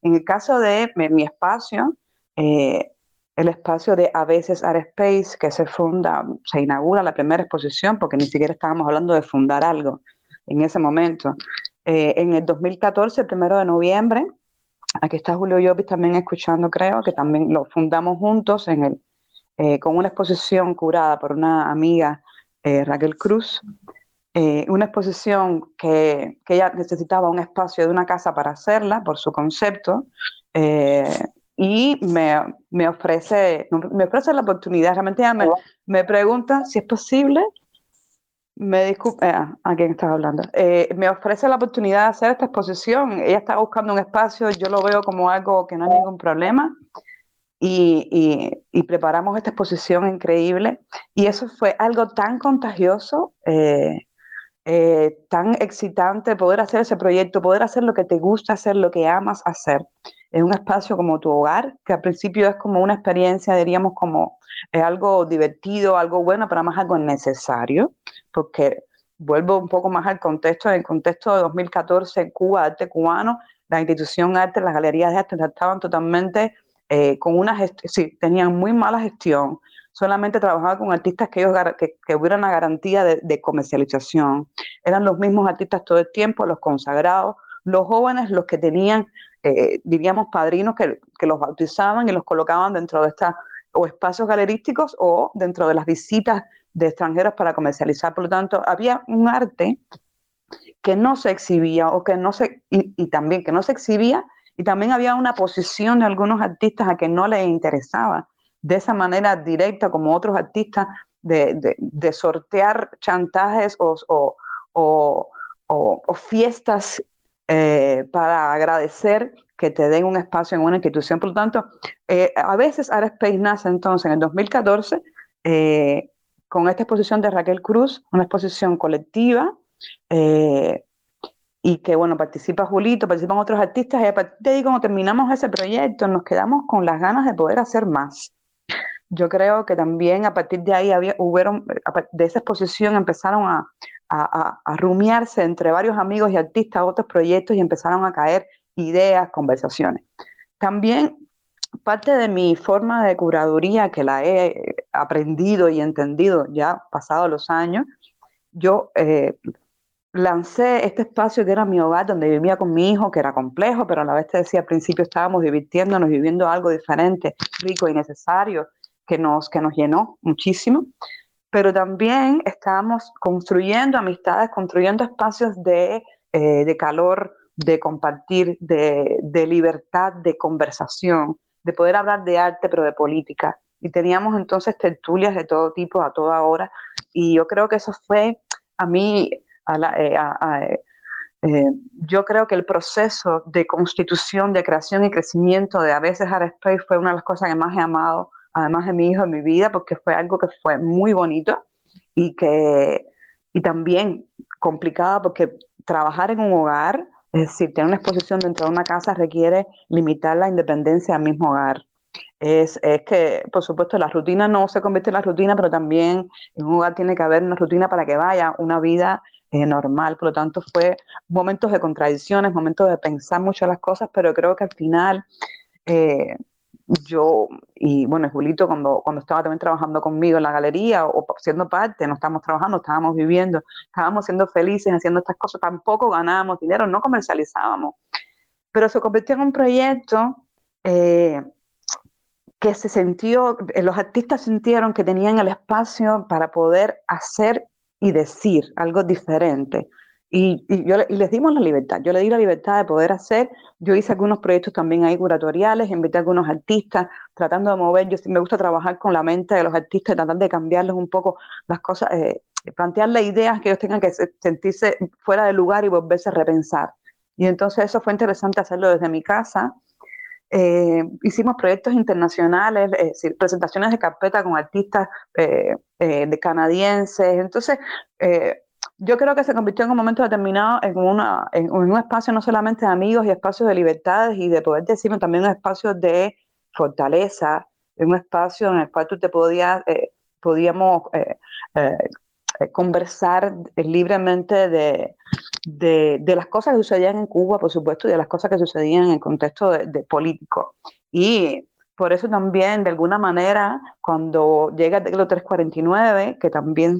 En el caso de mi, espacio, eh, el espacio de A veces Art Space, que se funda, se inaugura la primera exposición, porque ni siquiera estábamos hablando de fundar algo en ese momento. Eh, en el 2014, el primero de noviembre, aquí está Julio Llopis también escuchando, creo, que también lo fundamos juntos en el, eh, con una exposición curada por una amiga, eh, Raquel Cruz, una exposición que, que, ella necesitaba un espacio de una casa para hacerla, por su concepto, y me, me, ofrece, me ofrece la oportunidad, realmente me, me pregunta si es posible, me disculpe, eh, ¿a quién estás hablando? me ofrece la oportunidad de hacer esta exposición, ella está buscando un espacio, yo lo veo como algo que no hay ningún problema, y, y, preparamos esta exposición increíble. Y eso fue algo tan contagioso, eh, eh, tan excitante, poder hacer ese proyecto, poder hacer lo que te gusta hacer, lo que amas hacer, en un espacio como tu hogar, que al principio es como una experiencia, diríamos, como algo divertido, algo bueno, pero más algo necesario, porque vuelvo un poco más al contexto, en el contexto de 2014 en Cuba, arte cubano, la institución arte, las galerías de arte estaban totalmente eh, con una sí, tenían muy mala gestión, solamente trabajaban con artistas que, ellos, que, que hubiera una garantía de, comercialización. Eran los mismos artistas todo el tiempo, los consagrados, los jóvenes, los que tenían, eh, diríamos, padrinos que, que, los bautizaban y los colocaban dentro de estas o espacios galerísticos o dentro de las visitas de extranjeros para comercializar. Por lo tanto, había un arte que no se exhibía o que no se, y también que no se exhibía y también había una posición de algunos artistas a que no les interesaba de esa manera directa como otros artistas de, de, sortear chantajes o, o, o, fiestas eh, para agradecer que te den un espacio en una institución. Por lo tanto, eh, a veces Space nace entonces en el 2014 eh, con esta exposición de Raquel Cruz, una exposición colectiva y que bueno, participa Julito, participan otros artistas y a partir de ahí cuando terminamos ese proyecto nos quedamos con las ganas de poder hacer más. Yo creo que también a partir de ahí había, hubieron, de esa exposición empezaron a, a, a, rumiarse entre varios amigos y artistas otros proyectos y empezaron a caer ideas, conversaciones. También parte de mi forma de curaduría, que la he aprendido y entendido ya pasados los años, yo eh, lancé este espacio que era mi hogar, donde vivía con mi hijo, que era complejo, pero a la vez te decía al principio estábamos divirtiéndonos, viviendo algo diferente, rico y necesario, que nos, que nos llenó muchísimo. Pero también estábamos construyendo amistades, construyendo espacios de, eh, de calor, de compartir, de, de libertad, de conversación, de poder hablar de arte, pero de política. Y teníamos entonces tertulias de todo tipo, a toda hora. Y yo creo que eso fue a mí eh, eh, eh, yo creo que el proceso de constitución, de creación y crecimiento de a veces Space fue una de las cosas que más he amado, además de mi hijo en mi vida, porque fue algo que fue muy bonito y que y también complicada porque trabajar en un hogar, es decir, tener una exposición dentro de una casa requiere limitar la independencia del mismo hogar. Es, es, que, por supuesto, la rutina no se convierte en la rutina, pero también en un hogar tiene que haber una rutina para que vaya una vida normal, por lo tanto fue momentos de contradicciones, momentos de pensar mucho las cosas, pero creo que al final eh, yo y bueno, Julito cuando, cuando estaba también trabajando conmigo en la galería o, siendo parte, no estábamos trabajando, estábamos viviendo, estábamos siendo felices haciendo estas cosas, tampoco ganábamos dinero, no comercializábamos, pero se convirtió en un proyecto eh, que se sintió, los artistas sintieron que tenían el espacio para poder hacer y decir algo diferente. Y, yo, les dimos la libertad, yo le di la libertad de poder hacer, yo hice algunos proyectos también ahí curatoriales, invité a algunos artistas, tratando de mover, yo me gusta trabajar con la mente de los artistas, tratar de cambiarles un poco las cosas, eh, plantearles ideas que ellos tengan que sentirse fuera de lugar y volverse a repensar. Y entonces eso fue interesante hacerlo desde mi casa, eh, hicimos proyectos internacionales, presentaciones de carpeta con artistas eh, eh, de canadienses. Entonces, yo creo que se convirtió en un momento determinado en, una, en, un espacio no solamente de amigos y espacios de libertades y de poder decirme también un espacio de fortaleza, un espacio en el cual tú te podías, podíamos conversar libremente de, de, las cosas que sucedían en Cuba, por supuesto, y de las cosas que sucedían en el contexto de, político. Y por eso también, de alguna manera, cuando llega el decreto 349, que también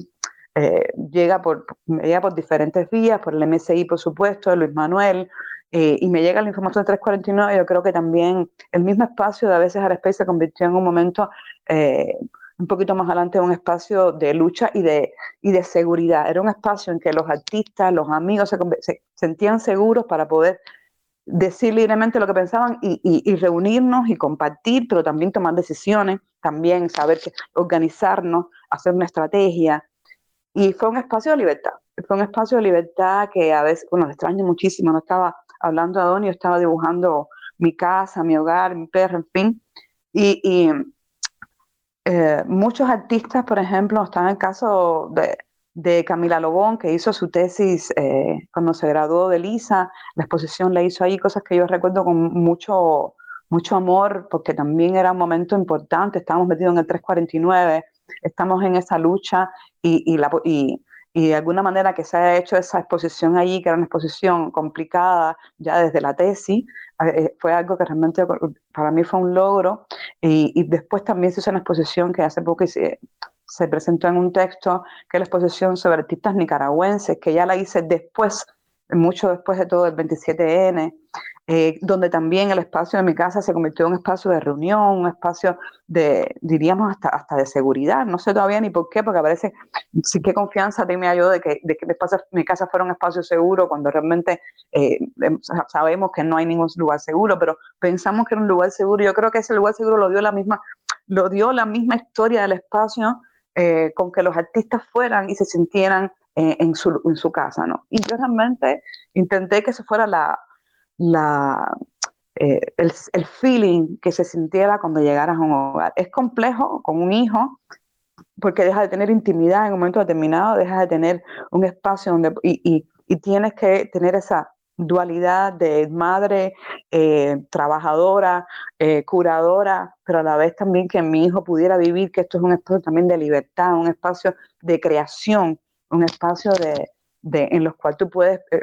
eh, llega, por, llega por diferentes vías, por el MSI, por supuesto, Luis Manuel, eh, y me llega la información de 349, yo creo que también el mismo espacio de a veces Space se convirtió en un momento eh, un poquito más adelante un espacio de lucha y de, y de seguridad. Era un espacio en que los artistas, los amigos se, sentían seguros para poder decir libremente lo que pensaban y, reunirnos y compartir, pero también tomar decisiones, también saber que, organizarnos, hacer una estrategia. Y fue un espacio de libertad. Fue un espacio de libertad que a veces, bueno, extraño muchísimo. No estaba hablando a Donio, estaba dibujando mi casa, mi hogar, mi perro, en fin. Y, y eh, muchos artistas, por ejemplo, en el caso de, de Camila Lobón, que hizo su tesis eh, cuando se graduó de Lisa, la exposición la hizo ahí, cosas que yo recuerdo con mucho, mucho amor, porque también era un momento importante, estábamos metidos en el 349, estamos en esa lucha y, y, la, y, y de alguna manera que se haya hecho esa exposición allí, que era una exposición complicada ya desde la tesis, eh, fue algo que realmente para mí fue un logro. Y, después también se hizo una exposición que hace poco se, se presentó en un texto, que es la exposición sobre artistas nicaragüenses, que ya la hice después, mucho después de todo el 27N. Eh, donde también el espacio de mi casa se convirtió en un espacio de reunión, un espacio de, diríamos, hasta, hasta de seguridad. No sé todavía ni por qué, porque parece, sí que confianza tenía yo de que, de que mi, casa fuera un espacio seguro, cuando realmente eh, em, sabemos que no hay ningún lugar seguro, pero pensamos que era un lugar seguro. Yo creo que ese lugar seguro lo dio la misma, lo dio la misma historia del espacio eh, con que los artistas fueran y se sintieran en, su, en su casa, ¿no? Y yo realmente intenté que se fuera la, la, eh, el, el, feeling que se sintiera cuando llegaras a un hogar. Es complejo con un hijo porque deja de tener intimidad en un momento determinado, deja de tener un espacio donde y, y, y tienes que tener esa dualidad de madre eh, trabajadora, eh, curadora, pero a la vez también que mi hijo pudiera vivir, que esto es un espacio también de libertad, un espacio de creación, un espacio de, en los cuales tú puedes eh,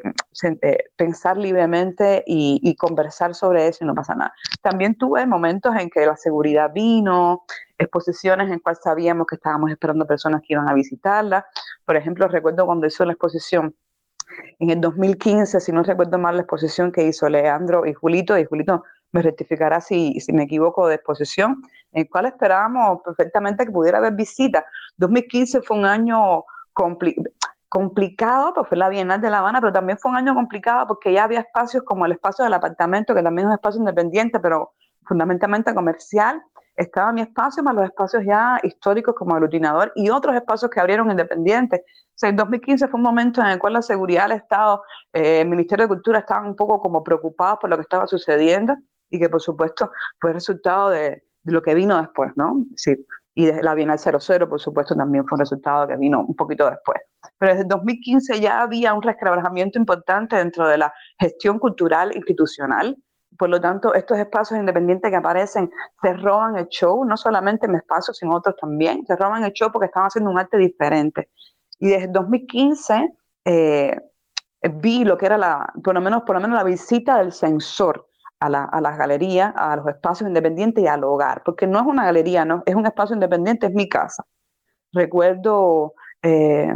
eh, pensar libremente y, conversar sobre eso y no pasa nada. También tuve momentos en que la seguridad vino, exposiciones en cuales sabíamos que estábamos esperando personas que iban a visitarla. Por ejemplo, recuerdo cuando hizo la exposición en el 2015, si no recuerdo mal, la exposición que hizo Leandro y Julito, y Julito me rectificará si, si me equivoco de exposición, en el cual esperábamos perfectamente que pudiera haber visita. 2015 fue un año complicado complicado, pues fue la Bienal de La Habana, pero también fue un año complicado porque ya había espacios como el espacio del apartamento, que también es un espacio independiente, pero fundamentalmente comercial. Estaba mi espacio, más los espacios ya históricos como aglutinador y otros espacios que abrieron independientes. O sea, en 2015 fue un momento en el cual la seguridad del Estado, eh, el Ministerio de Cultura estaban un poco como preocupados por lo que estaba sucediendo y que por supuesto fue resultado de, de lo que vino después, ¿no? Sí, y la Bienal 00, por supuesto, también fue un resultado que vino un poquito después. Pero desde 2015 ya había un resquebrajamiento importante dentro de la gestión cultural institucional. Por lo tanto, estos espacios independientes que aparecen se roban el show, no solamente en mi espacio, sino otros también. Se roban el show porque están haciendo un arte diferente. Y desde 2015 eh, vi lo que era la, por lo menos, por lo menos la visita del censor a, la, a, las galerías, a los espacios independientes y al hogar, porque no es una galería, no, es un espacio independiente, es mi casa. Recuerdo eh,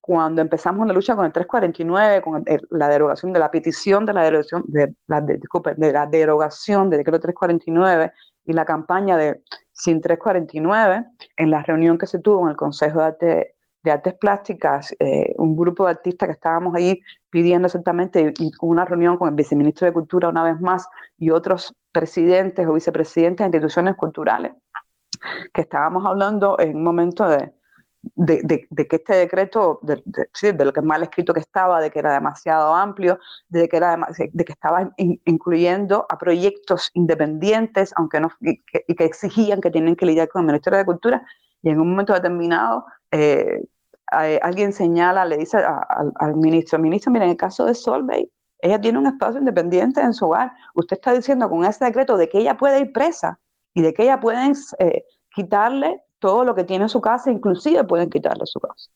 cuando empezamos la lucha con el 349, con la derogación de la petición de la derogación de la, de, de la derogación del decreto 349 y la campaña de sin 349, en la reunión que se tuvo en el Consejo de Arte de artes plásticas, eh, un grupo de artistas que estábamos ahí pidiendo exactamente una reunión con el viceministro de Cultura una vez más y otros presidentes o vicepresidentes de instituciones culturales, que estábamos hablando en un momento de, de, que este decreto, de, lo que mal escrito que estaba, de que era demasiado amplio, de que, era, de que estaba incluyendo a proyectos independientes, aunque no, y que, y que, exigían que tienen que lidiar con el Ministerio de Cultura, y en un momento determinado eh, alguien señala, le dice al ministro, ministro, mira, en el caso de Solvay, ella tiene un espacio independiente en su hogar. Usted está diciendo con ese decreto de que ella puede ir presa y de que ella pueden eh, quitarle todo lo que tiene en su casa, inclusive pueden quitarle su casa.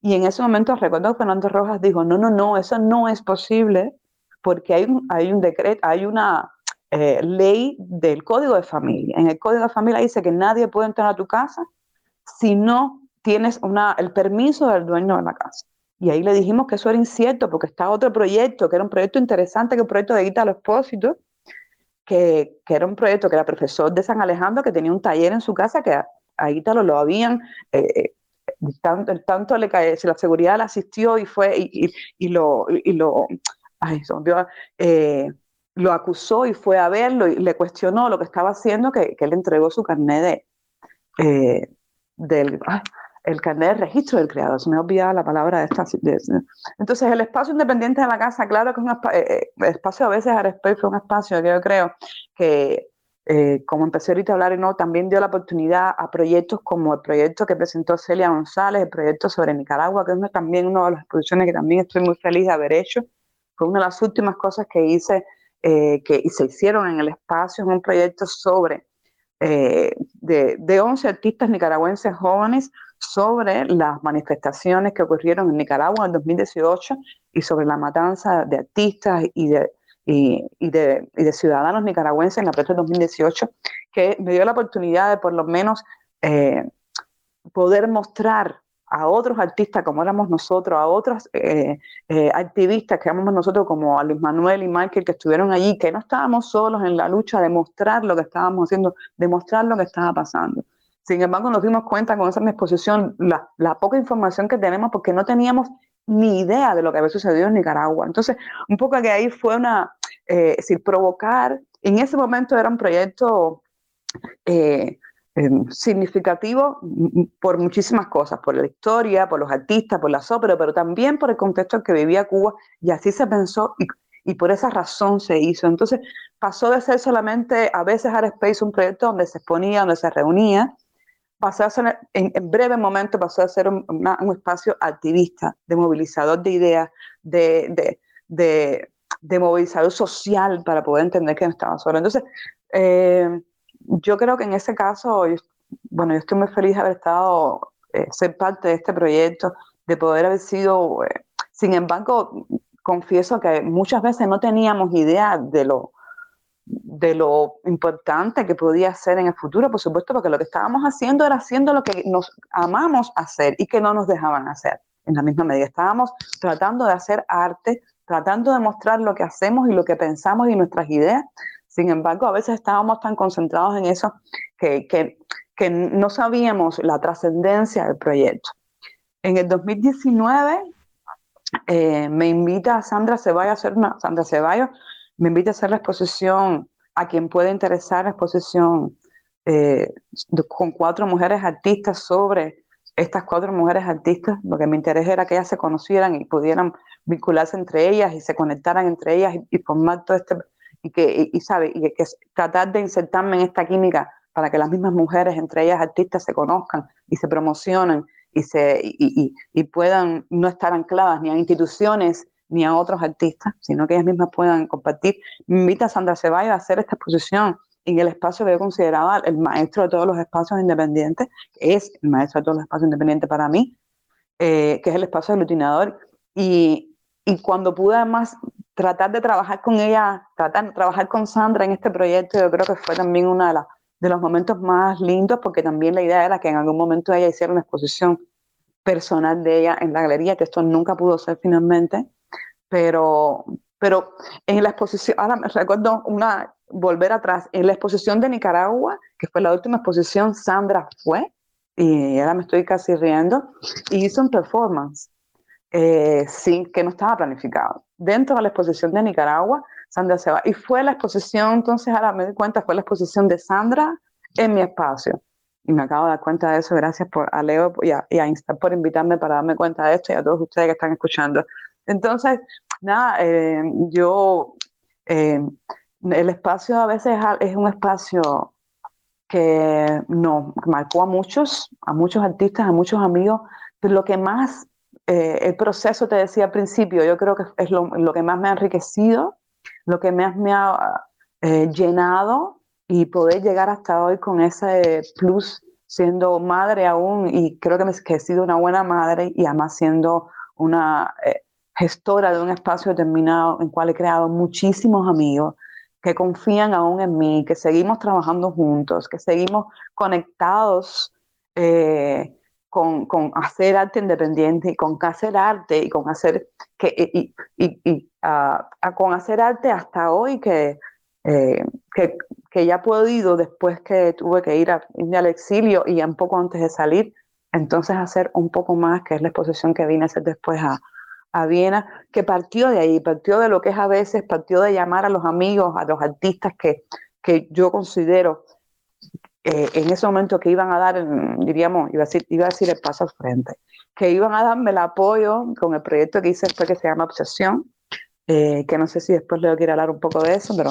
Y en ese momento recuerdo que Fernando Rojas dijo, no, no, no, eso no es posible porque hay un, hay un decreto, hay una eh, ley del Código de Familia. En el Código de Familia dice que nadie puede entrar a tu casa si no tienes una, el permiso del dueño de la casa. Y ahí le dijimos que eso era incierto porque está otro proyecto, que era un proyecto interesante, que era un proyecto de Guita Expósito, que, que era un proyecto que era profesor de San Alejandro, que tenía un taller en su casa, que a Ítalo lo habían, eh, tanto, tanto le si la seguridad le asistió y fue, y, y, lo, y lo, ay, eh, lo acusó y fue a verlo y le cuestionó lo que estaba haciendo, que, que él entregó su carnet de, del, el carnet de registro del creador, se me ha olvidado la palabra de esta. entonces, el espacio independiente de la casa, claro que es un eh, eh, espacio, a veces respeto fue un espacio que yo creo que, eh, como empecé ahorita a hablar, no, también dio la oportunidad a proyectos como el proyecto que presentó Celia González, el proyecto sobre Nicaragua, que es también una de las exposiciones que también estoy muy feliz de haber hecho. Fue una de las últimas cosas que hice, que y se hicieron en el espacio, es un proyecto sobre de, de 11 artistas nicaragüenses jóvenes sobre las manifestaciones que ocurrieron en Nicaragua en 2018 y sobre la matanza de artistas y de, y, de, y de, ciudadanos nicaragüenses en la protesta de 2018, que me dio la oportunidad de por lo menos eh, poder mostrar a otros artistas como éramos nosotros, a otros eh, eh, activistas que éramos nosotros como a Luis Manuel y Michael que estuvieron allí, que no estábamos solos en la lucha de mostrar lo que estábamos haciendo, de mostrar lo que estaba pasando. Sin embargo, nos dimos cuenta con esa exposición la, la poca información que tenemos porque no teníamos ni idea de lo que había sucedido en Nicaragua. Entonces, un poco que ahí fue una, eh, decir, provocar, en ese momento era un proyecto em, significativo por muchísimas cosas, por la historia, por los artistas, por las óperas, pero también por el contexto en que vivía Cuba, y así se pensó y, y por esa razón se hizo. Entonces, pasó de ser solamente a veces Art Space un proyecto donde se exponía, donde se reunía, pasó a ser, en, breve momento pasó a ser un, espacio activista, de movilizador de ideas, de, de, de, movilizador social para poder entender que no estaba solo. Entonces, eh, yo creo que en ese caso, bueno, yo estoy muy feliz de haber estado, eh, ser parte de este proyecto, de poder haber sido, eh, sin embargo, confieso que muchas veces no teníamos idea de lo, de lo importante que podía ser en el futuro, por supuesto, porque lo que estábamos haciendo era haciendo lo que nos amamos hacer y que no nos dejaban hacer. En la misma medida, estábamos tratando de hacer arte, tratando de mostrar lo que hacemos y lo que pensamos y nuestras ideas. Sin embargo, a veces estábamos tan concentrados en eso que, que, no sabíamos la trascendencia del proyecto. En el 2019 eh, me invita Sandra Ceballos a hacer me invita a hacer la exposición a quien pueda interesar la exposición eh, con cuatro mujeres artistas sobre estas cuatro mujeres artistas. Lo que me interesa era que ellas se conocieran y pudieran vincularse entre ellas y se conectaran entre ellas y, formar todo este y que y, sabe y que, tratar de insertarme en esta química para que las mismas mujeres entre ellas artistas se conozcan y se promocionen y se y, y puedan no estar ancladas ni a instituciones ni a otros artistas, sino que ellas mismas puedan compartir. Me invita a Sandra Ceballos a hacer esta exposición en el espacio que yo consideraba el maestro de todos los espacios independientes, que es el maestro de todos los espacios independientes para mí, eh, que es el espacio aglutinador. Y, y cuando pude además tratar de trabajar con ella, tratar de trabajar con Sandra en este proyecto, yo creo que fue también uno de, los momentos más lindos, porque también la idea era que en algún momento ella hiciera una exposición personal de ella en la galería, que esto nunca pudo ser finalmente pero, pero en la exposición, ahora me recuerdo una, volver atrás, en la exposición de Nicaragua, que fue la última exposición, Sandra fue, y ahora me estoy casi riendo, y hizo un performance, eh, sin, que no estaba planificado. Dentro de la exposición de Nicaragua, Sandra se va. Y fue la exposición, entonces ahora me di cuenta, fue la exposición de Sandra en mi espacio. Y me acabo de dar cuenta de eso, gracias por, a Leo y a, y a Insta por invitarme para darme cuenta de esto y a todos ustedes que están escuchando. Entonces, nada, eh, yo, eh, el espacio a veces es un espacio que no marcó a muchos, a muchos artistas, a muchos amigos, pero lo que más, eh, el proceso te decía al principio, yo creo que es lo, que más me ha enriquecido, lo que más me ha llenado y poder llegar hasta hoy con ese plus siendo madre aún y creo que, me, que he sido una buena madre y además siendo una gestora de un espacio determinado en cual he creado muchísimos amigos que confían aún en mí, que seguimos trabajando juntos, que seguimos conectados eh, con, con, hacer arte independiente y con hacer arte y con hacer, que, y, y, y con hacer arte hasta hoy que, eh, que, que ya he podido, después que tuve que ir al exilio y un poco antes de salir, entonces hacer un poco más, que es la exposición que vine a hacer después a, a Viena, que partió de ahí, partió de lo que es a veces, partió de llamar a los amigos, a los artistas que, que yo considero eh, en ese momento que iban a dar, diríamos, iba a decir, iba a decir el paso al frente, que iban a darme el apoyo con el proyecto que hice después que se llama Obsesión, eh, que no sé si después le quiero hablar un poco de eso, pero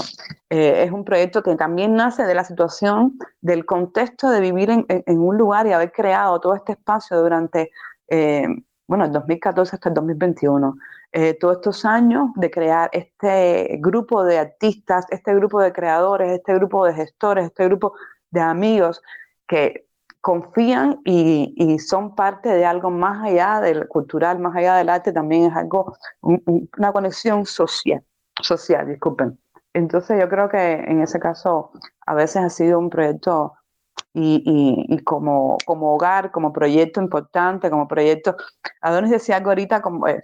eh, es un proyecto que también nace de la situación, del contexto de vivir en, en un lugar y haber creado todo este espacio durante, bueno, el 2014 hasta el 2021. todos estos años de crear este grupo de artistas, este grupo de creadores, este grupo de gestores, este grupo de amigos que confían y, son parte de algo más allá del cultural, más allá del arte, también es algo, una conexión social, social, disculpen. Entonces yo creo que en ese caso a veces ha sido un proyecto y, como, como hogar, como proyecto importante, como proyecto. Adonis decía algo ahorita, como, eh,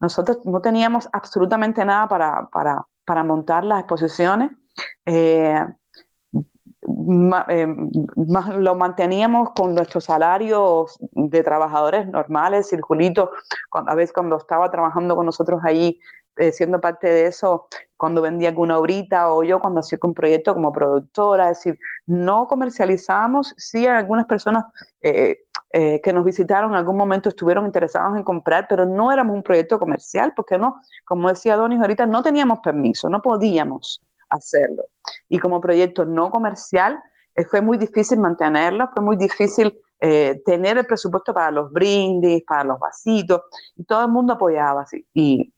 nosotros no teníamos absolutamente nada para, para, para montar las exposiciones. Eh, eh, más, lo manteníamos con nuestros salarios de trabajadores normales, circulito, a veces cuando estaba trabajando con nosotros allí, eh, siendo parte de eso, cuando vendía alguna obrita o yo cuando hacía un proyecto como productora, es decir, no comercializamos, sí algunas personas eh, que nos visitaron en algún momento estuvieron interesados en comprar, pero no éramos un proyecto comercial, porque no, como decía Donis ahorita, no teníamos permiso, no podíamos hacerlo. Y como proyecto no comercial, eh, fue muy difícil mantenerlo, fue muy difícil eh, tener el presupuesto para los brindis, para los vasitos, y todo el mundo apoyaba. así Y,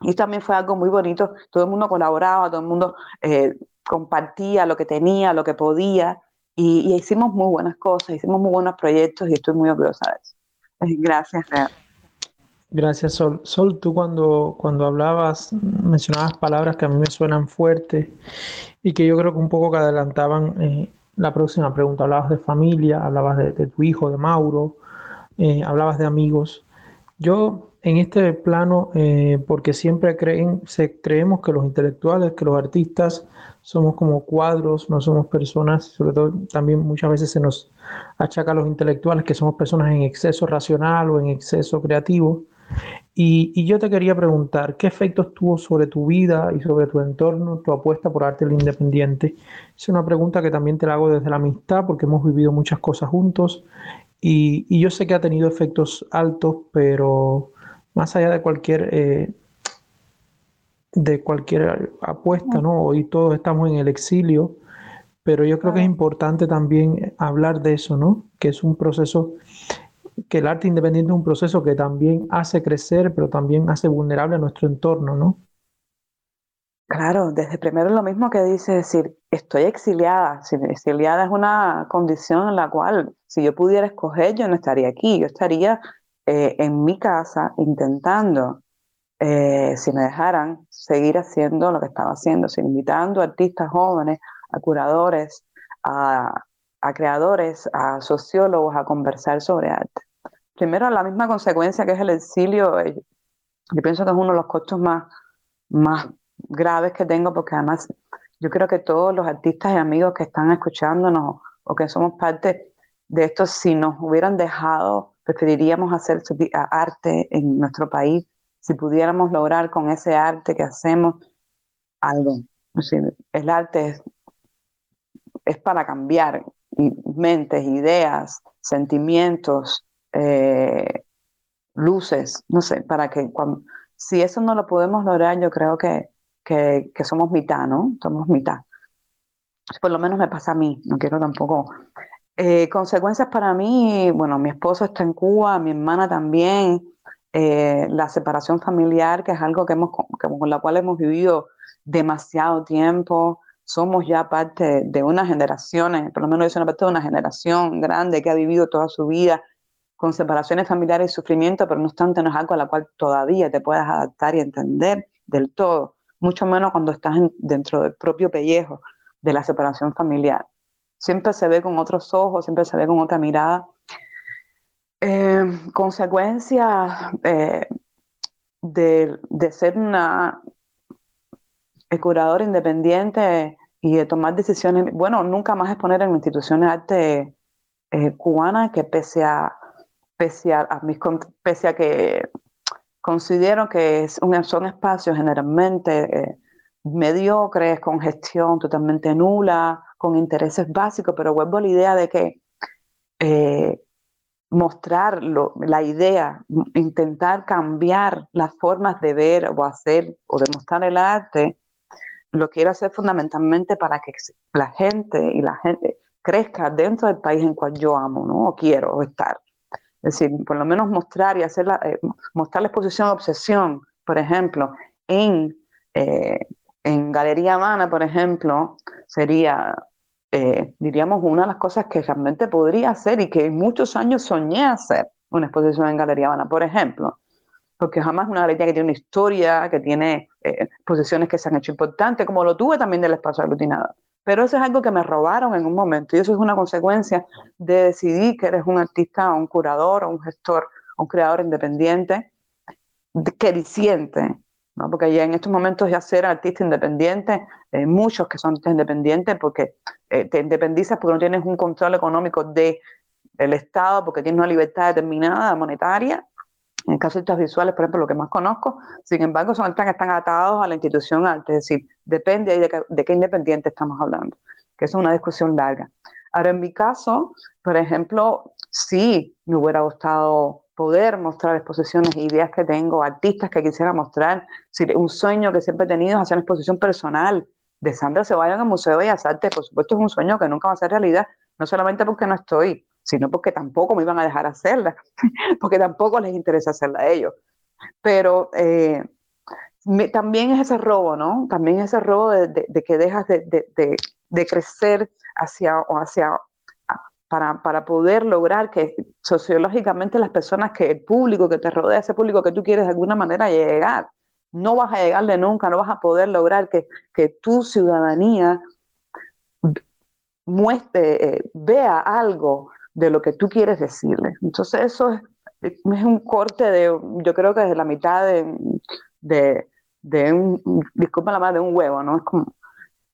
y también fue algo muy bonito, todo el mundo colaboraba, todo el mundo eh, compartía lo que tenía, lo que podía, y, hicimos muy buenas cosas, hicimos muy buenos proyectos y estoy muy orgullosa de eso. Gracias, Gracias, Sol. Sol, tú cuando, cuando hablabas, mencionabas palabras que a mí me suenan fuertes y que yo creo que un poco que adelantaban eh, la próxima pregunta. Hablabas de familia, hablabas de, tu hijo, de Mauro, eh, hablabas de amigos. Yo en este plano, eh, porque siempre creen, se, creemos que los intelectuales, que los artistas somos como cuadros, no somos personas, sobre todo también muchas veces se nos achaca a los intelectuales que somos personas en exceso racional o en exceso creativo. Y, yo te quería preguntar, ¿qué efectos tuvo sobre tu vida y sobre tu entorno tu apuesta por arte independiente? Es una pregunta que también te la hago desde la amistad, porque hemos vivido muchas cosas juntos y, yo sé que ha tenido efectos altos, pero más allá de cualquier, eh, de cualquier apuesta, ¿no? Hoy todos estamos en el exilio, pero yo creo que es importante también hablar de eso, ¿no? Que es un proceso que el arte independiente es un proceso que también hace crecer, pero también hace vulnerable a nuestro entorno, ¿no? Claro, desde primero lo mismo que dice, decir, estoy exiliada. exiliada es una condición en la cual, si yo pudiera escoger, yo no estaría aquí, yo estaría eh, en mi casa intentando, eh, si me dejaran, seguir haciendo lo que estaba haciendo, invitando a artistas jóvenes, a curadores, a, a creadores, a sociólogos a conversar sobre arte. Primero, la misma consecuencia que es el exilio, eh, yo pienso que es uno de los costos más, más graves que tengo, porque además yo creo que todos los artistas y amigos que están escuchándonos o que somos parte de esto, si nos hubieran dejado, preferiríamos hacer arte en nuestro país, si pudiéramos lograr con ese arte que hacemos algo. el arte es, es para cambiar, mentes, ideas, sentimientos, eh, luces, no sé, para que cuando, si eso no lo podemos lograr, yo creo que, que, somos mitad, ¿no? Somos mitad. Por lo menos me pasa a mí, no quiero tampoco. Eh, consecuencias para mí, bueno, mi esposo está en Cuba, mi hermana también, eh, la separación familiar, que es algo que hemos, con la cual hemos vivido demasiado tiempo, somos ya parte de una generación, por lo menos yo soy una parte de una generación grande que ha vivido toda su vida con separaciones familiares y sufrimiento, pero no obstante no es algo a la cual todavía te puedas adaptar y entender del todo, mucho menos cuando estás dentro del propio pellejo de la separación familiar. Siempre se ve con otros ojos, siempre se ve con otra mirada. Eh, consecuencia eh, de, de ser una, curador independiente y de tomar decisiones, bueno, nunca más exponer en instituciones de arte eh, cubanas que pese a, pese a, mis, pese a que considero que son espacios generalmente eh, mediocres, con gestión totalmente nula, con intereses básicos, pero vuelvo a la idea de que eh, mostrar la idea, intentar cambiar las formas de ver o hacer o demostrar el arte, lo quiero hacer fundamentalmente para que la gente y la gente crezca dentro del país en cual yo amo, ¿no? O quiero estar. Es decir, por lo menos mostrar y hacer la, eh, mostrar la exposición Obsesión, por ejemplo, en, eh, en Galería Habana, por ejemplo, sería, eh, diríamos, una de las cosas que realmente podría hacer y que en muchos años soñé hacer una exposición en Galería Habana, por ejemplo porque jamás una galería que tiene una historia, que tiene eh, posiciones que se han hecho importantes, como lo tuve también del espacio aglutinado. Pero eso es algo que me robaron en un momento y eso es una consecuencia de decidir que eres un artista, un curador, un gestor, un creador independiente, que disiente, ¿no? porque ya en estos momentos ya ser artista independiente, eh, muchos que son independientes, porque eh, te independizas porque no tienes un control económico del Estado, porque tienes una libertad determinada monetaria, en caso de visuales, por ejemplo, lo que más conozco, sin embargo, son artistas que están atados a la institución arte, es decir, depende de, qué independiente estamos hablando, que es una discusión larga. Ahora, en mi caso, por ejemplo, sí me hubiera gustado poder mostrar exposiciones ideas que tengo, artistas que quisiera mostrar, un sueño que siempre he tenido es hacer una exposición personal de Sandra se vayan al Museo de Bellas Artes, por supuesto es un sueño que nunca va a ser realidad, no solamente porque no estoy, sino porque tampoco me iban a dejar hacerla, porque tampoco les interesa hacerla a ellos. Pero eh, también es ese robo, ¿no? También es ese robo de, que dejas de, crecer hacia, o hacia para, poder lograr que sociológicamente las personas, que el público que te rodea, ese público que tú quieres de alguna manera llegar, no vas a llegarle nunca, no vas a poder lograr que, tu ciudadanía muestre, eh, vea algo de lo que tú quieres decirle. Entonces eso es, un corte de, yo creo que de la mitad de, de, un, disculpa la más, de un huevo, ¿no? Es como,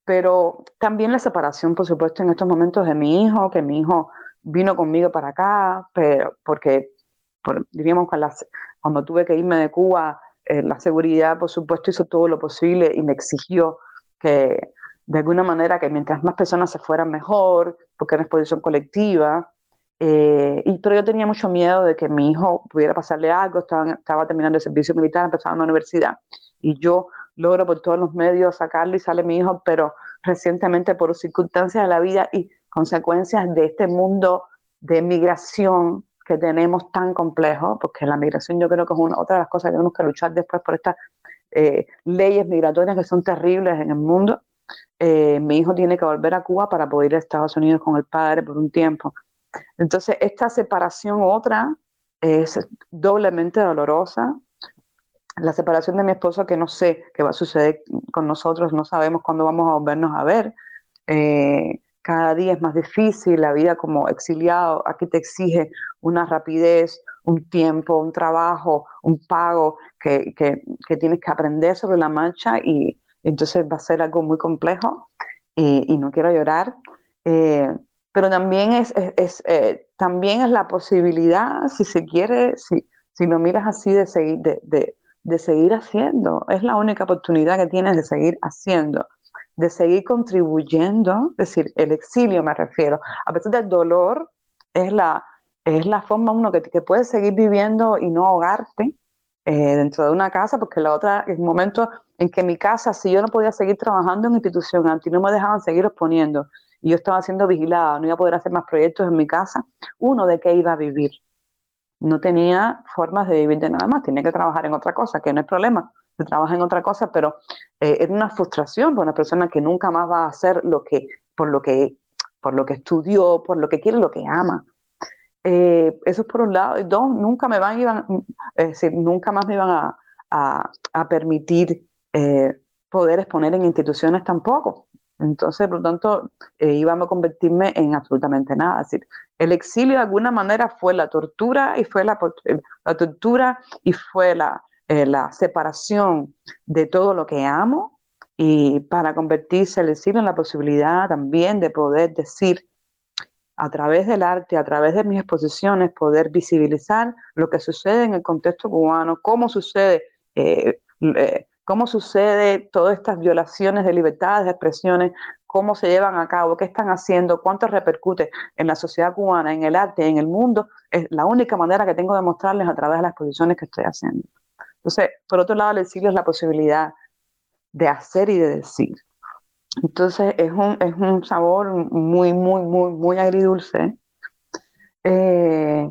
pero también la separación, por supuesto, en estos momentos de mi hijo, que mi hijo vino conmigo para acá, pero porque, por, diríamos, cuando tuve que irme de Cuba, eh, la seguridad, por supuesto, hizo todo lo posible y me exigió que, de alguna manera, que mientras más personas se fueran mejor, porque era exposición colectiva, eh, y, pero yo tenía mucho miedo de que mi hijo pudiera pasarle algo, estaba, terminando el servicio militar, empezaba la universidad, y yo logro por todos los medios sacarlo y sale mi hijo, pero recientemente por circunstancias de la vida y consecuencias de este mundo de migración que tenemos tan complejo, porque la migración yo creo que es una, otra de las cosas que tenemos que luchar después por estas eh, leyes migratorias que son terribles en el mundo. Eh, mi hijo tiene que volver a Cuba para poder ir a Estados Unidos con el padre por un tiempo. Entonces, esta separación otra es doblemente dolorosa. La separación de mi esposo, que no sé qué va a suceder con nosotros, no sabemos cuándo vamos a volvernos a ver. Eh, cada día es más difícil, la vida como exiliado aquí te exige una rapidez, un tiempo, un trabajo, un pago que, tienes que aprender sobre la marcha y entonces va a ser algo muy complejo y, no quiero llorar. Eh, pero también es, eh, también es la posibilidad, si se quiere, si, si lo miras así, de seguir, de, de, de seguir haciendo. Es la única oportunidad que tienes de seguir haciendo, de seguir contribuyendo, es decir, el exilio me refiero. A pesar del dolor, es la, es la forma uno que, que puedes seguir viviendo y no ahogarte eh, dentro de una casa, porque la otra, un momento en que mi casa, si yo no podía seguir trabajando en institución antes, no me dejaban seguir exponiendo, yo estaba siendo vigilada, no iba a poder hacer más proyectos en mi casa, uno de qué iba a vivir. No tenía formas de vivir de nada más, tenía que trabajar en otra cosa, que no es problema, se trabaja en otra cosa, pero eh, es una frustración para una persona que nunca más va a hacer lo que, por lo que, por lo que estudió, por lo que quiere, lo que ama. Eh, eso es por un lado. Y dos, nunca me van, iban, nunca más me iban a, a, a permitir eh, poder exponer en instituciones tampoco. Entonces, por lo tanto, eh, iba a convertirme en absolutamente nada. Es decir, el exilio de alguna manera fue la tortura y fue la, eh, la tortura y fue la, eh, la separación de todo lo que amo y para convertirse el exilio en la posibilidad también de poder decir a través del arte, a través de mis exposiciones, poder visibilizar lo que sucede en el contexto cubano, cómo sucede, eh, eh, cómo sucede todas estas violaciones de libertades de expresiones, cómo se llevan a cabo, qué están haciendo, cuánto repercute en la sociedad cubana, en el arte, en el mundo, es la única manera que tengo de mostrarles a través de las exposiciones que estoy haciendo. Entonces, por otro lado, el exilio es la posibilidad de hacer y de decir. Entonces, es un, es un sabor muy, muy, muy, muy agridulce. Eh,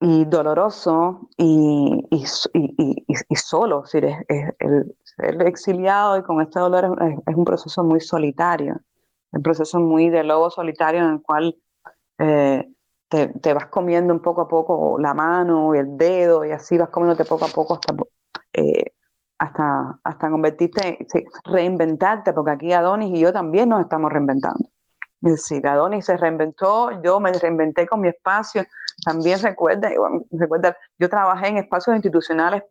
y doloroso y, y, y, y solo. Es, decir, es, el ser exiliado y con este dolor es, un proceso muy solitario, un proceso muy de lobo solitario en el cual eh, te, vas comiendo un poco a poco la mano y el dedo y así vas comiéndote poco a poco hasta, eh, hasta, hasta convertirte, reinventarte, porque aquí Adonis y yo también nos estamos reinventando. Es decir, Adonis se reinventó, yo me reinventé con mi espacio. También recuerda, recuerda, yo trabajé en espacios institucionales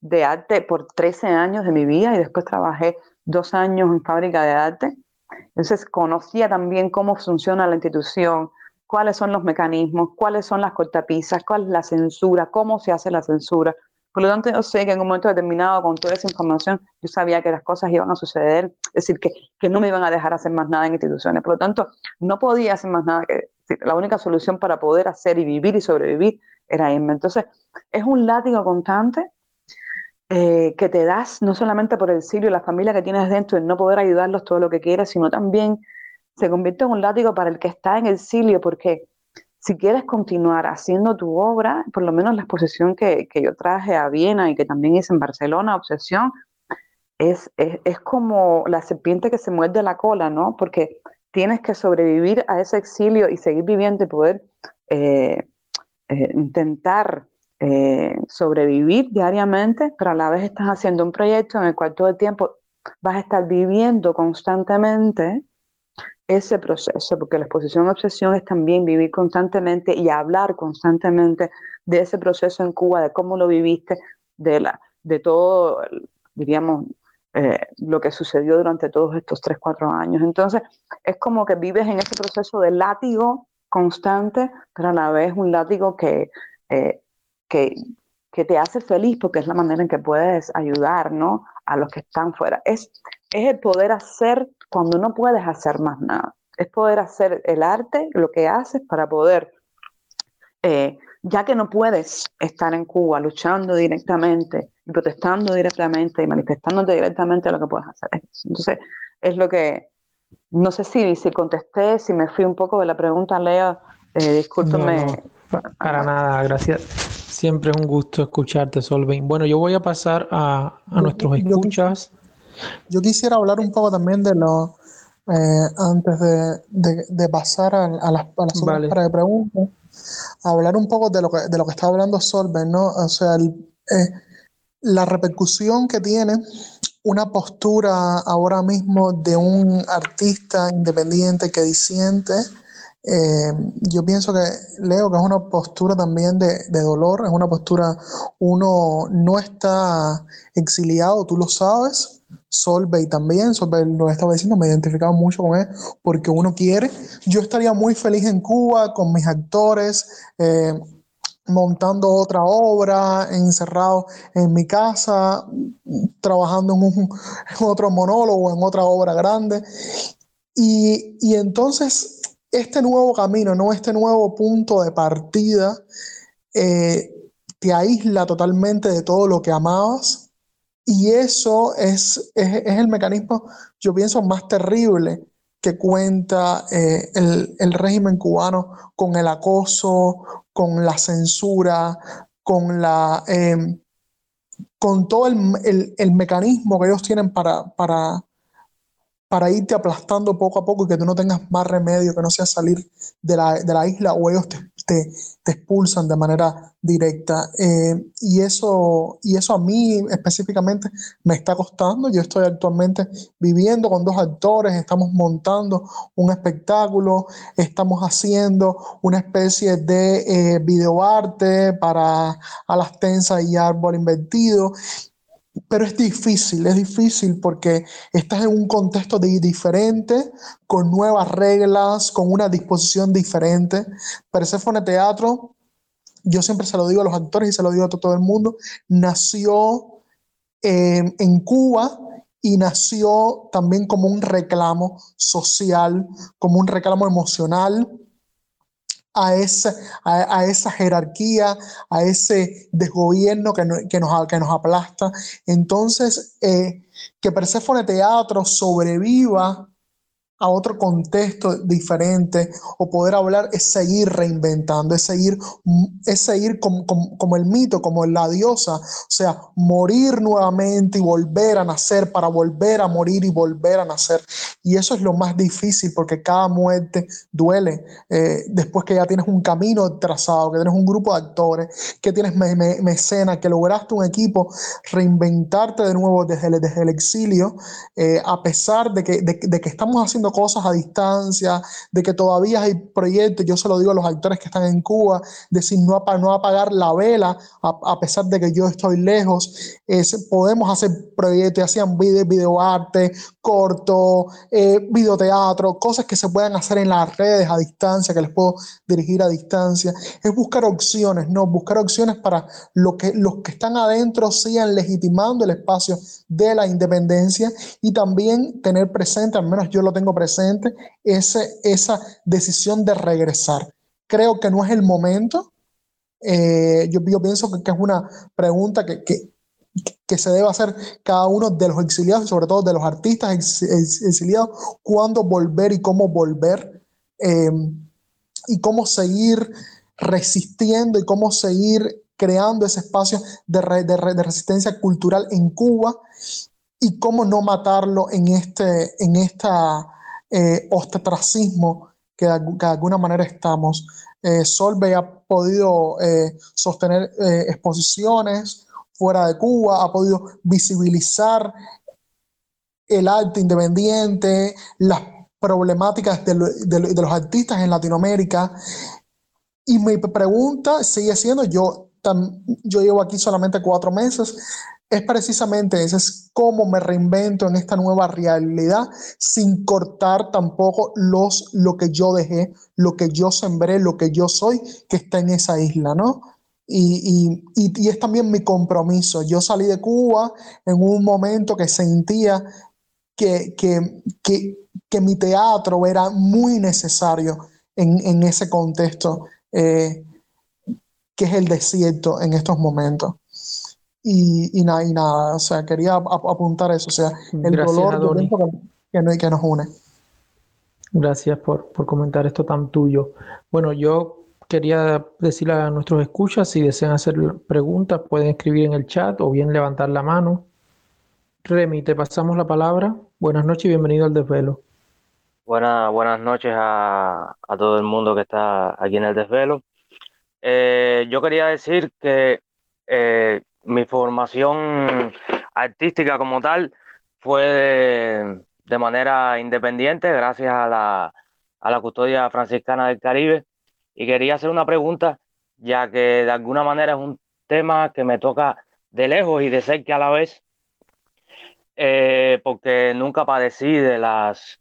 de arte por 13 años de mi vida y después trabajé dos años en fábrica de arte. Entonces conocía también cómo funciona la institución, cuáles son los mecanismos, cuáles son las cortapisas, cuál es la censura, cómo se hace la censura. Por lo tanto, yo sé que en un momento determinado, con toda esa información, yo sabía que las cosas iban a suceder, es decir, que, que no me iban a dejar hacer más nada en instituciones. Por lo tanto, no podía hacer más nada que la única solución para poder hacer y vivir y sobrevivir era irme. Entonces, es un látigo constante eh, que te das no solamente por el sitio y la familia que tienes dentro, en no poder ayudarlos todo lo que quieras, sino también se convierte en un látigo para el que está en el exilio, porque si quieres continuar haciendo tu obra, por lo menos la exposición que, que yo traje a Viena y que también hice en Barcelona, Obsesión, es, es, es, como la serpiente que se muerde la cola, ¿no? Porque tienes que sobrevivir a ese exilio y seguir viviendo y poder eh, eh, intentar eh, sobrevivir diariamente, pero a la vez estás haciendo un proyecto en el cual todo el tiempo vas a estar viviendo constantemente ese proceso, porque la exposición obsesión es también vivir constantemente y hablar constantemente de ese proceso en Cuba, de cómo lo viviste, de, la, de todo, diríamos, eh, lo que sucedió durante todos estos tres, cuatro años. Entonces, es como que vives en ese proceso de látigo constante, pero a la vez un látigo que, eh, que, que, te hace feliz porque es la manera en que puedes ayudar ¿no? a los que están fuera. Es, es el poder hacer cuando no puedes hacer más nada. Es poder hacer el arte, lo que haces para poder, eh, ya que no puedes estar en Cuba luchando directamente, protestando directamente y manifestándote directamente lo que puedes hacer. Entonces, es lo que, no sé si, si contesté, si me fui un poco de la pregunta, Leo, eh, discúlpeme. para nada, gracias. Siempre es un gusto escucharte, Solveig. Bueno, yo voy a pasar a, a nuestros escuchas. Yo quisiera hablar un poco también de lo, eh, antes de, de, pasar a, a las, a las vale. para de preguntas, hablar un poco de lo que, de lo que está hablando Solveig, ¿no? O sea, el, eh, la repercusión que tiene una postura ahora mismo de un artista independiente que disiente. Eh, yo pienso que, Leo, que es una postura también de, de, dolor, es una postura, uno no está exiliado, tú lo sabes, Solveig también, Solveig lo estaba diciendo, me he identificado mucho con él porque uno quiere. Yo estaría muy feliz en Cuba con mis actores, eh, montando otra obra, encerrado en mi casa, trabajando en, un, otro monólogo, en otra obra grande. Y, y, entonces, este nuevo camino, ¿no? este nuevo punto de partida, eh, te aísla totalmente de todo lo que amabas y eso es, es, es, el mecanismo, yo pienso, más terrible que cuenta eh, el, el, régimen cubano con el acoso, con la censura, con, la, eh, con todo el, el, el, mecanismo que ellos tienen para, para, para irte aplastando poco a poco y que tú no tengas más remedio que no sea salir de la, de la isla o ellos te, te, expulsan de manera directa. Eh, y, eso, y eso a mí específicamente me está costando. Yo estoy actualmente viviendo con dos actores, estamos montando un espectáculo, estamos haciendo una especie de eh, videoarte para a las tensas y árbol invertido. Pero es difícil, es difícil porque estás en un contexto diferente, con nuevas reglas, con una disposición diferente. Persephone Teatro, yo siempre se lo digo a los actores y se lo digo a todo el mundo, nació eh, en Cuba y nació también como un reclamo social, como un reclamo emocional a esa, a, esa jerarquía, a ese desgobierno que, que, nos, que nos aplasta. Entonces, eh, que Persephone Teatro sobreviva a otro contexto diferente o poder hablar es seguir reinventando, es seguir, es seguir como, como, el mito, como la diosa, o sea, morir nuevamente y volver a nacer para volver a morir y volver a nacer. Y eso es lo más difícil porque cada muerte duele. Eh, después que ya tienes un camino trazado, que tienes un grupo de actores, que tienes mecenas, que lograste un equipo, reinventarte de nuevo desde el, desde el exilio, eh, a pesar de que, de que estamos haciendo cosas a distancia, de que todavía hay proyectos, yo se lo digo a los actores que están en Cuba, decir no, no apagar la vela a, pesar de que yo estoy lejos, podemos hacer proyectos, hacían video, videoarte, corto, eh, videoteatro, cosas que se puedan hacer en las redes a distancia, que les puedo dirigir a distancia, es buscar opciones, ¿no? Buscar opciones para lo que, los que están adentro sigan legitimando el espacio de la independencia y también tener presente, al menos yo lo tengo presente, ese, esa decisión de regresar. Creo que no es el momento. Eh, yo, pienso que, es una pregunta que, que, que, se debe hacer cada uno de los exiliados, sobre todo de los artistas exiliados, cuándo volver y cómo volver, em, y cómo seguir resistiendo y cómo seguir creando ese espacio de, resistencia cultural en Cuba y cómo no matarlo en, este, en esta eh, que de, alguna manera estamos. Eh, ha podido eh, sostener eh, exposiciones fuera de Cuba, ha podido visibilizar el arte independiente, las problemáticas de, de los artistas en Latinoamérica. Y mi pregunta sigue siendo, yo, yo llevo aquí solamente cuatro meses, es precisamente ese, es cómo me reinvento en esta nueva realidad sin cortar tampoco los, lo que yo dejé, lo que yo sembré, lo que yo soy, que está en esa isla, ¿no? Y, y, y, es también mi compromiso. Yo salí de Cuba en un momento que sentía que, que, que, que mi teatro era muy necesario en, en ese contexto eh, que es el desierto en estos momentos. Y, y, nada, y nada, o sea, quería apuntar eso, o sea, el dolor que, no, que nos une. Gracias por, por comentar esto tan tuyo. Bueno, yo quería decirle a nuestros escuchas, si desean hacer preguntas, pueden escribir en el chat o bien levantar la mano. Remy, te pasamos la palabra. Buenas noches y bienvenido al desvelo. Buenas, buenas noches a, a todo el mundo que está aquí en el desvelo. Eh, yo quería decir que eh, mi formación artística como tal fue de, manera independiente gracias a la, a la custodia franciscana del Caribe. Y quería hacer una pregunta ya que de alguna manera es un tema que me toca de lejos y de cerca a la vez eh, porque nunca padecí de las,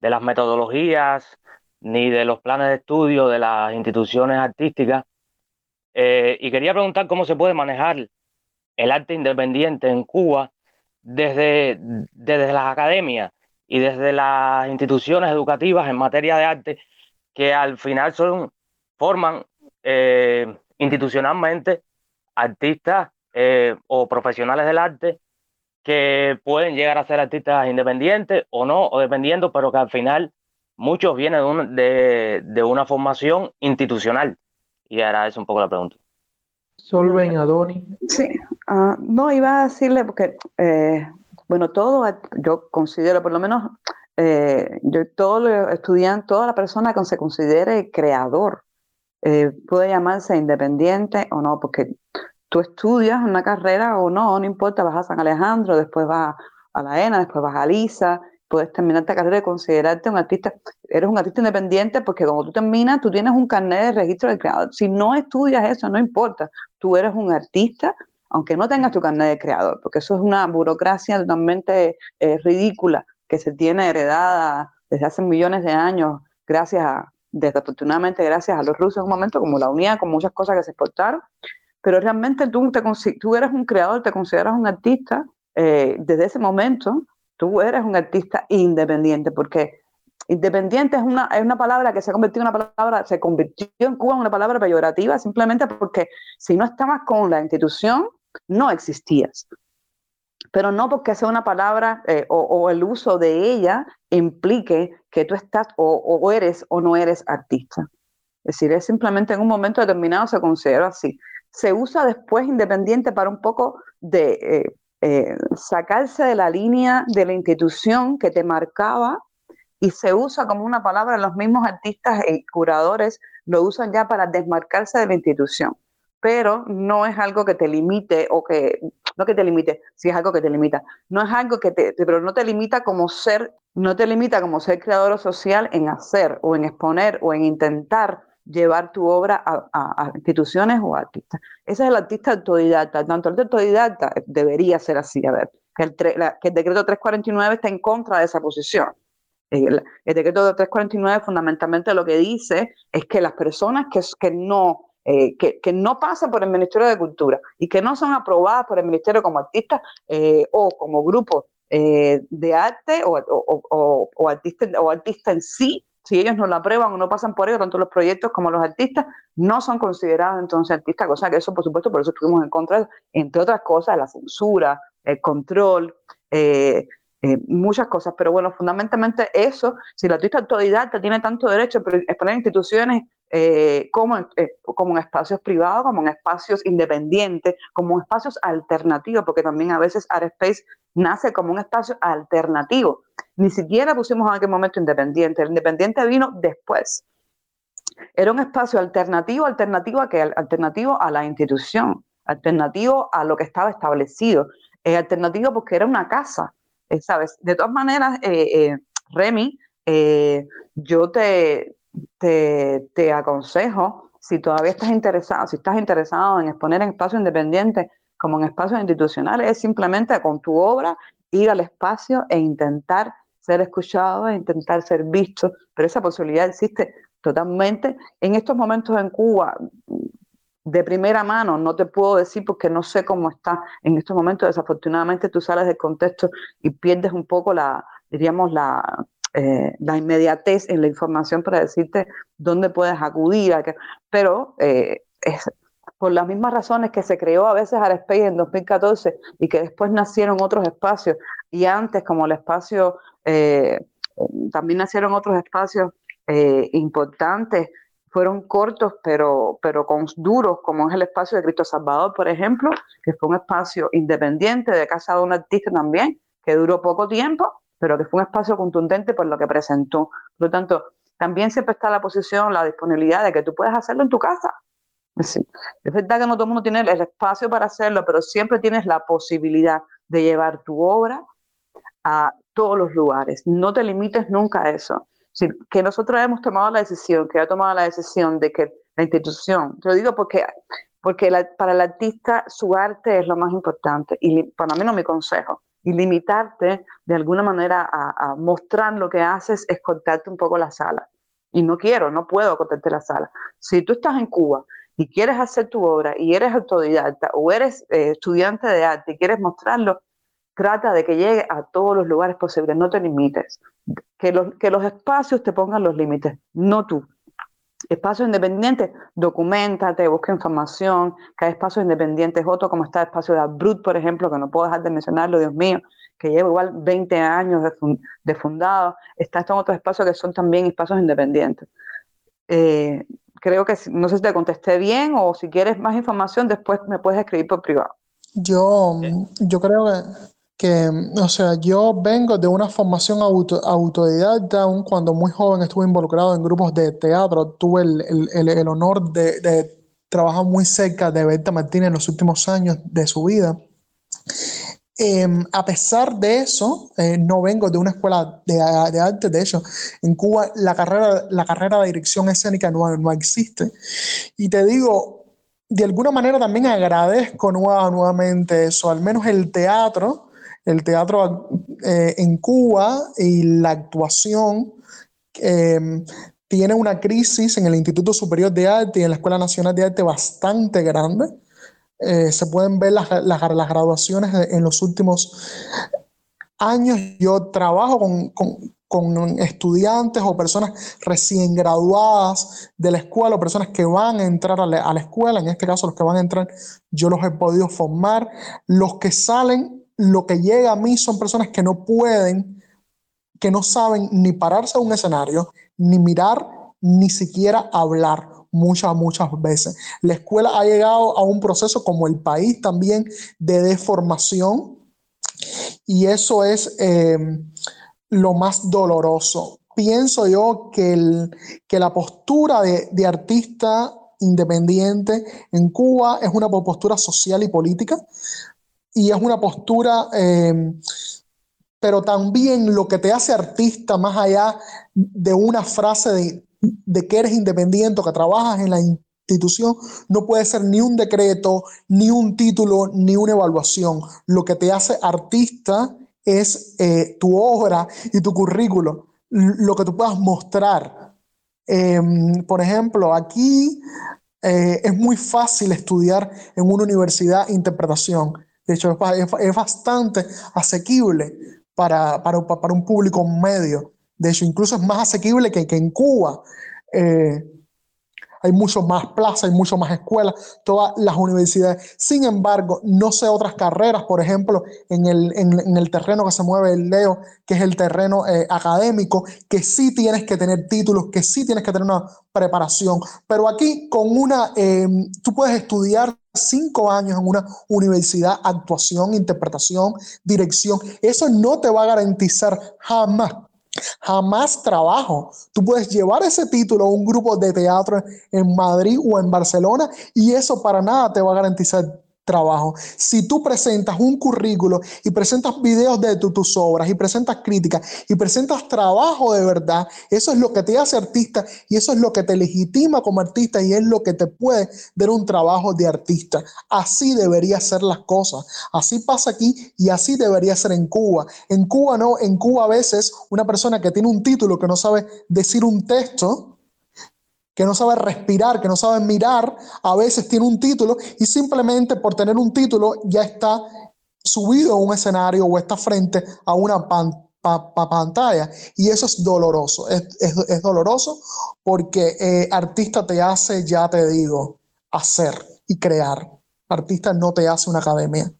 de las metodologías ni de los planes de estudio de las instituciones artísticas. Eh, y quería preguntar cómo se puede manejar el arte independiente en Cuba desde, desde las academias y desde las instituciones educativas en materia de arte que al final forman eh, institucionalmente artistas eh, o profesionales del arte que pueden llegar a ser artistas independientes o no, o dependiendo, pero que al final muchos vienen de, de, una formación institucional. Y ahora es un poco la pregunta. Solven, Adoni. Sí, uh, no, iba a decirle porque, eh, bueno, todo, yo considero, por lo menos, eh, yo todo lo estudiante, toda la persona que se considere creador eh, puede llamarse independiente o no, porque tú estudias una carrera o no, no importa, vas a San Alejandro, después vas a la ENA, después vas a Lisa, puedes terminar esta carrera y considerarte un artista, eres un artista independiente porque cuando tú terminas, tú tienes un carnet de registro de creador. Si no estudias eso, no importa, tú eres un artista, aunque no tengas tu carnet de creador, porque eso es una burocracia totalmente eh, ridícula que se tiene heredada desde hace millones de años, gracias a, desafortunadamente gracias a los rusos en un momento, como la unidad, con muchas cosas que se exportaron, pero realmente tú, te, tú eres un creador, te consideras un artista, eh, desde ese momento tú eres un artista independiente, porque independiente es una, es una palabra que se ha convertido en una palabra, se convirtió en Cuba en una palabra peyorativa simplemente porque si no estabas con la institución, no existías. Pero no porque sea una palabra eh, o, el uso de ella implique que tú estás o, eres o no eres artista. Es decir, es simplemente en un momento determinado se considera así. Se usa después independiente para un poco de eh, eh, sacarse de la línea de la institución que te marcaba y se usa como una palabra, los mismos artistas y curadores lo usan ya para desmarcarse de la institución, pero no es algo que te limite o que, no que te limite, si es algo que te limita, no es algo que te, pero no te limita como ser, no te limita como ser creador social en hacer o en exponer o en intentar llevar tu obra a, instituciones o artistas. Ese es el artista autodidacta. Tanto el autodidacta debería ser así, a ver, que el, que el decreto 349 está en contra de esa posición. El, decreto de 349 fundamentalmente lo que dice es que las personas que, que no eh, que, que, no pasan por el Ministerio de Cultura y que no son aprobadas por el Ministerio como artistas eh, o como grupos eh, de arte o, o, o, o artistas o artista en sí, si ellos no lo aprueban o no pasan por ello, tanto los proyectos como los artistas, no son considerados entonces artistas, cosa que eso, por supuesto, por eso estuvimos en contra, entre otras cosas, la censura, el control, eh, eh, muchas cosas, pero bueno, fundamentalmente eso, si el artista autodidacta tiene tanto derecho a exponer instituciones eh, como, en, como en espacios privados, como en espacios independientes, como en espacios alternativos, porque también a veces Art Space nace como un espacio alternativo. Ni siquiera pusimos en aquel momento independiente, el independiente vino después. Era un espacio alternativo, alternativo a que alternativo a la institución, alternativo a lo que estaba establecido, alternativo porque era una casa, eh, ¿sabes? De todas maneras, eh, eh, Remy, yo te, te, aconsejo, si todavía estás interesado, si estás interesado en exponer en espacios independientes como en espacios institucionales, es simplemente con tu obra ir al espacio e intentar ser escuchado, e intentar ser visto, pero esa posibilidad existe totalmente. En estos momentos en Cuba, de primera mano, no te puedo decir porque no sé cómo está en estos momentos. Desafortunadamente tú sales del contexto y pierdes un poco la, diríamos, la, eh, la inmediatez en la información para decirte dónde puedes acudir. A pero eh, es, por las mismas razones que se creó a veces Space en 2014 y que después nacieron otros espacios y antes como el espacio, eh, también nacieron otros espacios importantes fueron cortos, pero, pero con duros, como es el espacio de Cristo Salvador, por ejemplo, que fue un espacio independiente de casa de un artista también, que duró poco tiempo, pero que fue un espacio contundente por lo que presentó. Por lo tanto, también siempre está la posición, la disponibilidad de que tú puedes hacerlo en tu casa. Es verdad que no todo el mundo tiene el espacio para hacerlo, pero siempre tienes la posibilidad de llevar tu obra a todos los lugares. No te limites nunca a eso que nosotros hemos tomado la decisión, que ha tomado la decisión de que la institución, te lo digo porque, porque para el artista su arte es lo más importante y para mí no mi consejo. Y limitarte de alguna manera a, mostrar lo que haces es cortarte un poco la sala. Y no quiero, no puedo cortarte la sala. Si tú estás en Cuba y quieres hacer tu obra y eres autodidacta o eres eh, estudiante de arte y quieres mostrarlo, trata de que llegue a todos los lugares posibles, no te limites. Que los, que los espacios te pongan los límites, no tú. Espacios independientes, documentate, busca información, que hay espacios independientes, otro como está el espacio de Abrut, por ejemplo, que no puedo dejar de mencionarlo, Dios mío, que lleva igual 20 años de, fundado. Está estos otros espacios que son también espacios independientes. Eh, creo que no sé si te contesté bien o si quieres más información, después me puedes escribir por privado. Yo, yo creo que que, o sea, yo vengo de una formación auto, autodidacta, aun cuando muy joven estuve involucrado en grupos de teatro, tuve el, el, el honor de, de, trabajar muy cerca de Berta Martínez en los últimos años de su vida. Em, a pesar de eso, eh, no vengo de una escuela de, de, arte, de hecho, en Cuba la carrera, la carrera de dirección escénica no, no existe. Y te digo, de alguna manera también agradezco nuevamente eso, al menos el teatro, el teatro eh, en Cuba y la actuación. Eh, tiene una crisis en el Instituto Superior de Arte y en la Escuela Nacional de Arte bastante grande. Eh, se pueden ver las, las, graduaciones en los últimos años. Yo trabajo con, con, estudiantes o personas recién graduadas de la escuela o personas que van a entrar a la, a la escuela. En este caso, los que van a entrar, yo los he podido formar. Los que salen, lo que llega a mí son personas que no pueden, que no saben ni pararse a un escenario, ni mirar, ni siquiera hablar muchas, muchas veces. La escuela ha llegado a un proceso como el país también de deformación y eso es eh, lo más doloroso. Pienso yo que, el, que la postura de, artista independiente en Cuba es una postura social y política y es una postura... Eh, pero también lo que te hace artista más allá de una frase de, de que eres independiente o que trabajas en la institución, no puede ser ni un decreto, ni un título, ni una evaluación. Lo que te hace artista es eh, tu obra y tu currículo, lo que tú puedas mostrar. Em, por ejemplo, aquí eh, es muy fácil estudiar en una universidad interpretación. De hecho, es, es bastante asequible para, para, para, un público medio. De hecho, incluso es más asequible que, en Cuba. Eh, hay mucho más plazas, hay mucho más escuelas, todas las universidades. Sin embargo, no sé otras carreras, por ejemplo, en el, en, en el terreno que se mueve el Leo, que es el terreno eh, académico, que sí tienes que tener títulos, que sí tienes que tener una preparación. Pero aquí con una, eh, tú puedes estudiar cinco años en una universidad, actuación, interpretación, dirección. Eso no te va a garantizar jamás Jamás trabajo. Tú puedes llevar ese título a un grupo de teatro en Madrid o en Barcelona y eso para nada te va a garantizar trabajo. Si tú presentas un currículo y presentas videos de tus obras y presentas críticas y presentas trabajo de verdad, eso es lo que te hace artista y eso es lo que te legitima como artista y es lo que te puede dar un trabajo de artista. Así debería ser las cosas. Así pasa aquí y así debería ser en Cuba. En Cuba no, en Cuba a veces una persona que tiene un título que no sabe decir un texto, que no sabe respirar, que no sabe mirar, a veces tiene un título y simplemente por tener un título ya está subido a un escenario o está frente a una pantalla. Y eso es doloroso, es, doloroso porque eh, artista te hace, ya te digo, hacer y crear. Artista no te hace una academia.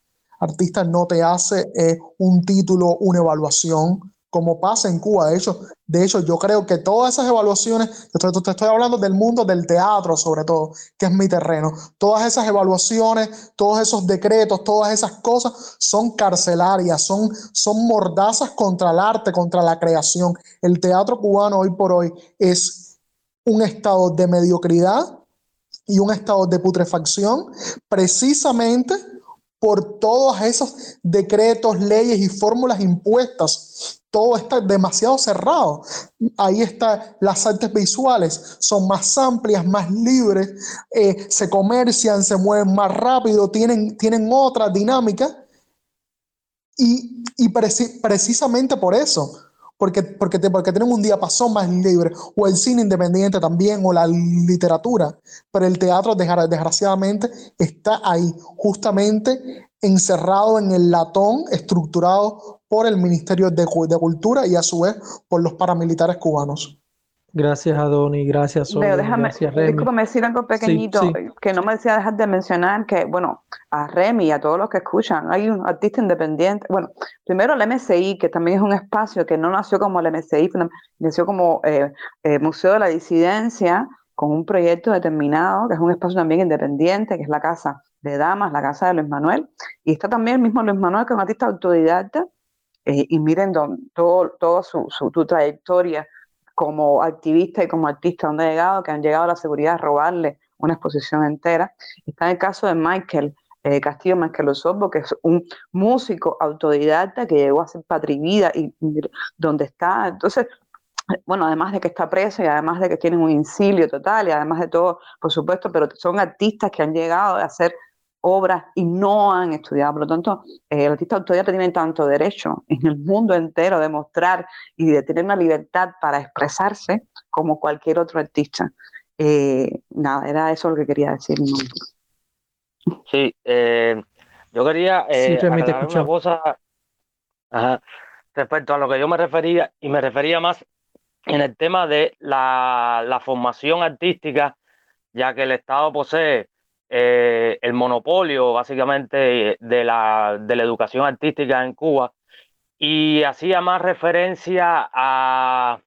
Artista no te hace eh, un título, una evaluación como pasa en Cuba. De hecho, de hecho, yo creo que todas esas evaluaciones, te estoy, te estoy hablando del mundo del teatro sobre todo, que es mi terreno, todas esas evaluaciones, todos esos decretos, todas esas cosas son carcelarias, son, son mordazas contra el arte, contra la creación. El teatro cubano hoy por hoy es un estado de mediocridad y un estado de putrefacción precisamente por todos esos decretos, leyes y fórmulas impuestas todo está demasiado cerrado. Ahí están las artes visuales, son más amplias, más libres, eh, se comercian, se mueven más rápido, tienen, tienen otra dinámica. Y, y precisamente por eso, porque, porque, te, porque tenemos un diapasón más libre, o el cine independiente también, o la literatura, pero el teatro desgraciadamente está ahí, justamente encerrado en el latón estructurado por el Ministerio de, de Cultura y a su vez por los paramilitares cubanos. Gracias, Adoni, gracias, Sol, Pero déjame, discúlpame decir algo pequeñito, que no me decía dejar de mencionar que, bueno, a Remy y a todos los que escuchan, hay un artista independiente, bueno, primero el MSI, que también es un espacio que no nació como el MSI, nació como eh, eh, Museo de la Disidencia, con un proyecto determinado, que es un espacio también independiente, que es la Casa de Damas, la Casa de Luis Manuel, y está también el mismo Luis Manuel, que es un artista autodidacta, eh, y miren todo, todo su, su, trayectoria como activista y como artista donde ha llegado, que han llegado a la seguridad a robarle una exposición entera. Está en el caso de Michael eh, Castillo Michael Osorbo, que es un músico autodidacta que llegó a ser patrivida y, y donde está. Entonces, bueno, además de que está preso y además de que tienen un incilio total y además de todo, por supuesto, pero son artistas que han llegado a hacer obras y no han estudiado. Por lo tanto, eh, el artista autodidacta tiene tanto derecho en el mundo entero de mostrar y de tener una libertad para expresarse como cualquier otro artista. Eh, nada, era eso lo que quería decir. Sí, eh, yo quería eh, una cosa respecto a lo que yo me refería, y me refería más en el tema de la, la formación artística, ya que el Estado posee eh, el monopolio básicamente de la, de la educación artística en Cuba y hacía más referencia a,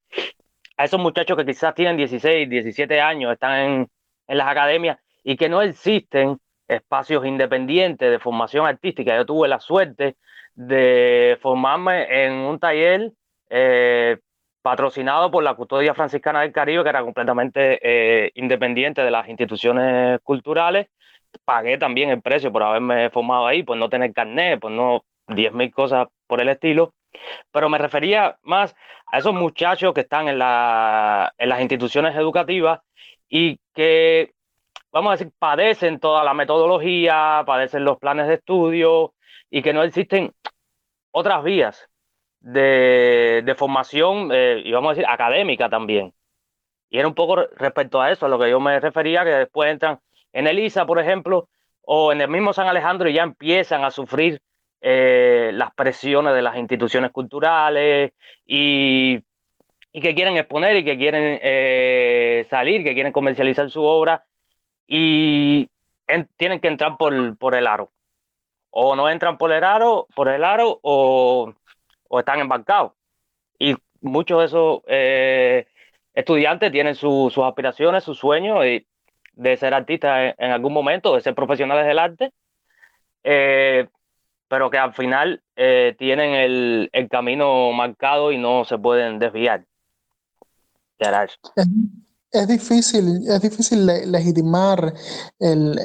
a esos muchachos que quizás tienen 16, 17 años, están en, en las academias y que no existen espacios independientes de formación artística. Yo tuve la suerte de formarme en un taller eh, patrocinado por la Custodia Franciscana del Caribe, que era completamente eh, independiente de las instituciones culturales. Pagué también el precio por haberme formado ahí, por no tener carnet, por no 10.000 cosas por el estilo. Pero me refería más a esos muchachos que están en, en las instituciones educativas y que, vamos a decir, padecen toda la metodología, padecen los planes de estudio y que no existen otras vías de, formación, eh, y vamos a decir, académica también. Y era un poco respecto a eso, a lo que yo me refería, que después entran en ELISA, por ejemplo, o en el mismo San Alejandro y ya empiezan a sufrir eh, las presiones de las instituciones culturales y, que quieren exponer y que quieren eh, salir, que quieren comercializar su obra y tienen que entrar por, por el aro. O no entran por el aro, por el aro o o están embarcados. Y muchos de esos eh, estudiantes tienen sus aspiraciones, sus sueños de ser artistas en, algún momento, de ser profesionales del arte, eh, pero que al final eh, tienen el, camino marcado y no se pueden desviar. Es, difícil, es difícil legitimar el,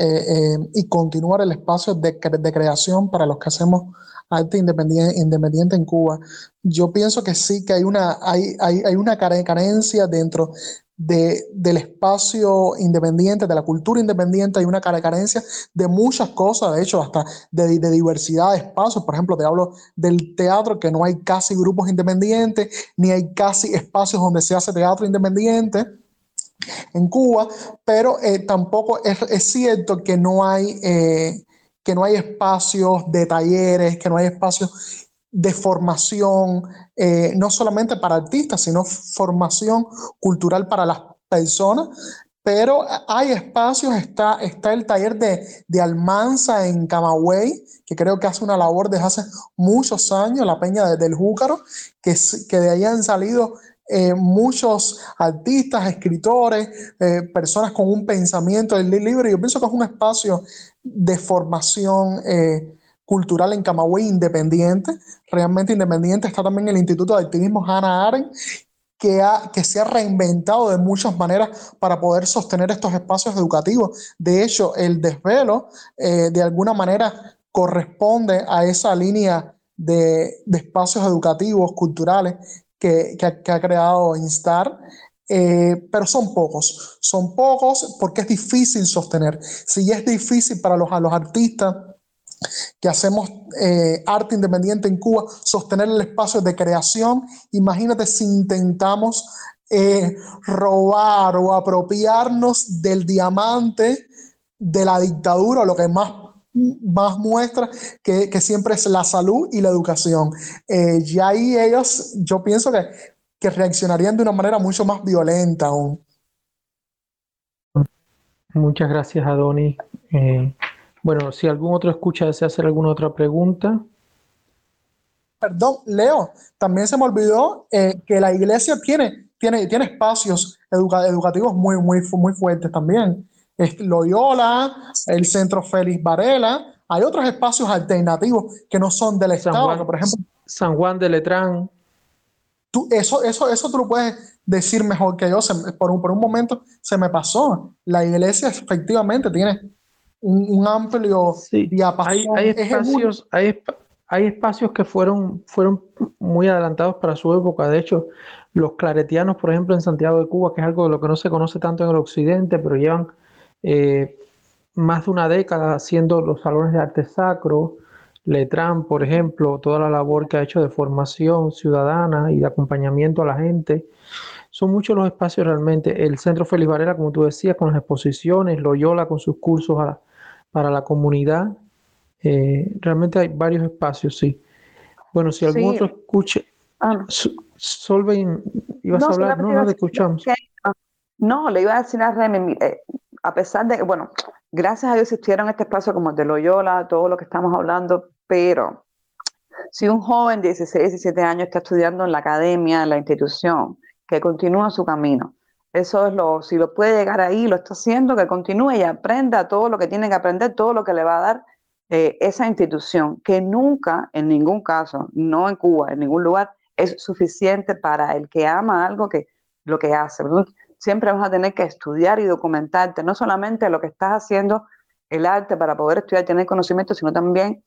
y continuar el espacio de creación para los que hacemos arte independiente, independiente en Cuba. Yo pienso que sí, que hay una, hay, hay, hay una carencia dentro de, del espacio independiente, de la cultura independiente, hay una carencia de muchas cosas, de hecho, hasta de, de, diversidad de espacios. Por ejemplo, te hablo del teatro, que no hay casi grupos independientes, ni hay casi espacios donde se hace teatro independiente en Cuba, pero eh, tampoco es, es, cierto que no hay... Eh, que no hay espacios de talleres, que no hay espacios de formación, eh, no solamente para artistas, sino formación cultural para las personas. Pero hay espacios, está, está el taller de, de Almanza en Camagüey, que creo que hace una labor desde hace muchos años, la Peña del Júcaro, que, que de ahí han salido eh, muchos artistas, escritores, eh, personas con un pensamiento libre. Yo pienso que es un espacio de formación eh, cultural en Camagüey independiente, realmente independiente. Está también el Instituto de Activismo Hannah Arendt, que, ha, que se ha reinventado de muchas maneras para poder sostener estos espacios educativos. De hecho, el desvelo de alguna manera corresponde a esa línea de, de espacios educativos, culturales, que, ha, creado Instar, eh, pero son pocos, son pocos porque es difícil sostener. Si es difícil para los, artistas que hacemos eh, arte independiente en Cuba, sostener el espacio de creación, imagínate si intentamos eh, robar o apropiarnos del diamante de la dictadura, o lo que más más muestra que, siempre es la salud y la educación. Eh, y ahí ellos, yo pienso que, que reaccionarían de una manera mucho más violenta aún. Muchas gracias, Adoni. Eh, bueno, si algún otro escucha desea hacer alguna otra pregunta. Perdón, Leo, también se me olvidó eh, que la iglesia tiene, tiene, tiene espacios educativos muy, muy, muy fuertes también. Loyola, el Centro Félix Varela. Hay otros espacios alternativos que no son del Estado, por ejemplo. San Juan de Letrán. Tú, eso, eso, eso tú lo puedes decir mejor que yo. por, un, por un momento se me pasó. La iglesia efectivamente tiene un, amplio sí. Hay, hay espacios, hay, hay espacios que fueron, fueron muy adelantados para su época. De hecho, los claretianos, por ejemplo, en Santiago de Cuba, que es algo de lo que no se conoce tanto en el occidente, pero llevan eh, más de una década haciendo los salones de arte sacro, Letrán, por ejemplo, toda la labor que ha hecho de formación ciudadana y de acompañamiento a la gente. Son muchos los espacios realmente. El Centro Félix Varela, como tú decías, con las exposiciones, Loyola con sus cursos para la comunidad. Eh, realmente hay varios espacios, sí. Bueno, si algún otro escuche. Ah, Solveig, ibas a hablar, no, no, escuchamos. no, le iba a decir a Remy, eh, a pesar de que, bueno, gracias a Dios existieron este espacio como el de Loyola, todo lo que estamos hablando, pero si un joven de 16, 17 años está estudiando en la academia, en la institución, que continúa su camino, eso es lo, si lo puede llegar ahí, lo está haciendo, que continúe y aprenda todo lo que tiene que aprender, todo lo que le va a dar eh, esa institución, que nunca, en ningún caso, no en Cuba, en ningún lugar, es suficiente para el que ama algo que lo que hace. Siempre vas a tener que estudiar y documentarte, no solamente lo que estás haciendo, el arte para poder estudiar tener conocimiento, sino también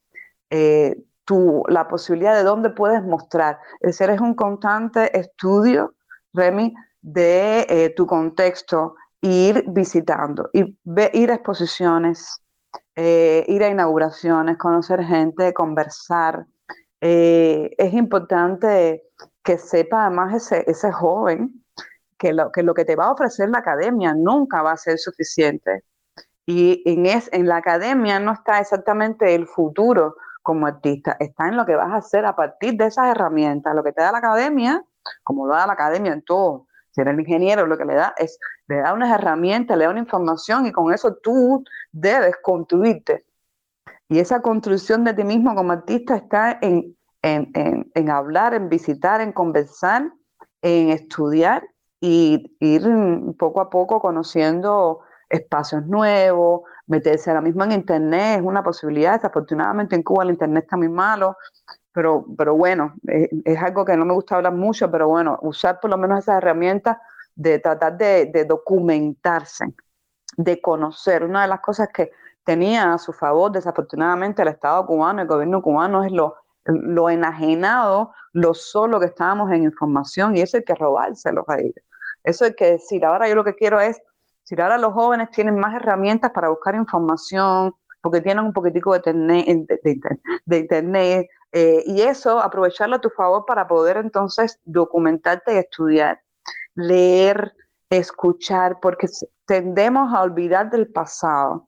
eh, tu, la posibilidad de dónde puedes mostrar. Es decir, es un constante estudio, Remy, de eh, tu contexto, ir visitando, ir, ir a exposiciones, eh, ir a inauguraciones, conocer gente, conversar, es importante que sepa además ese, ese joven que lo, que lo que te va a ofrecer la academia nunca va a ser suficiente. Y en, es, en la academia no está exactamente el futuro como artista, está en lo que vas a hacer a partir de esas herramientas. Lo que te da la academia, como da la academia en todo, si eres ingeniero, lo que le da es, le da unas herramientas, le da una información y con eso tú debes construirte y esa construcción de ti mismo como artista está en, en, hablar, en visitar, en conversar, en estudiar y ir poco a poco conociendo espacios nuevos, meterse ahora mismo en Internet es una posibilidad. Desafortunadamente en Cuba el Internet está muy malo, pero, pero bueno, es, algo que no me gusta hablar mucho, pero bueno, usar por lo menos esas herramientas de tratar de, de documentarse, de conocer. Una de las cosas que tenía a su favor, desafortunadamente, el Estado cubano, el gobierno cubano es lo, lo enajenado, lo solo que estábamos en información y eso hay que robárselo a ellos. Eso hay que decir, ahora yo lo que quiero es, si ahora los jóvenes tienen más herramientas para buscar información, porque tienen un poquitico de, de, internet, eh, y eso aprovecharlo a tu favor para poder entonces documentarte y estudiar, leer, escuchar, porque tendemos a olvidar del pasado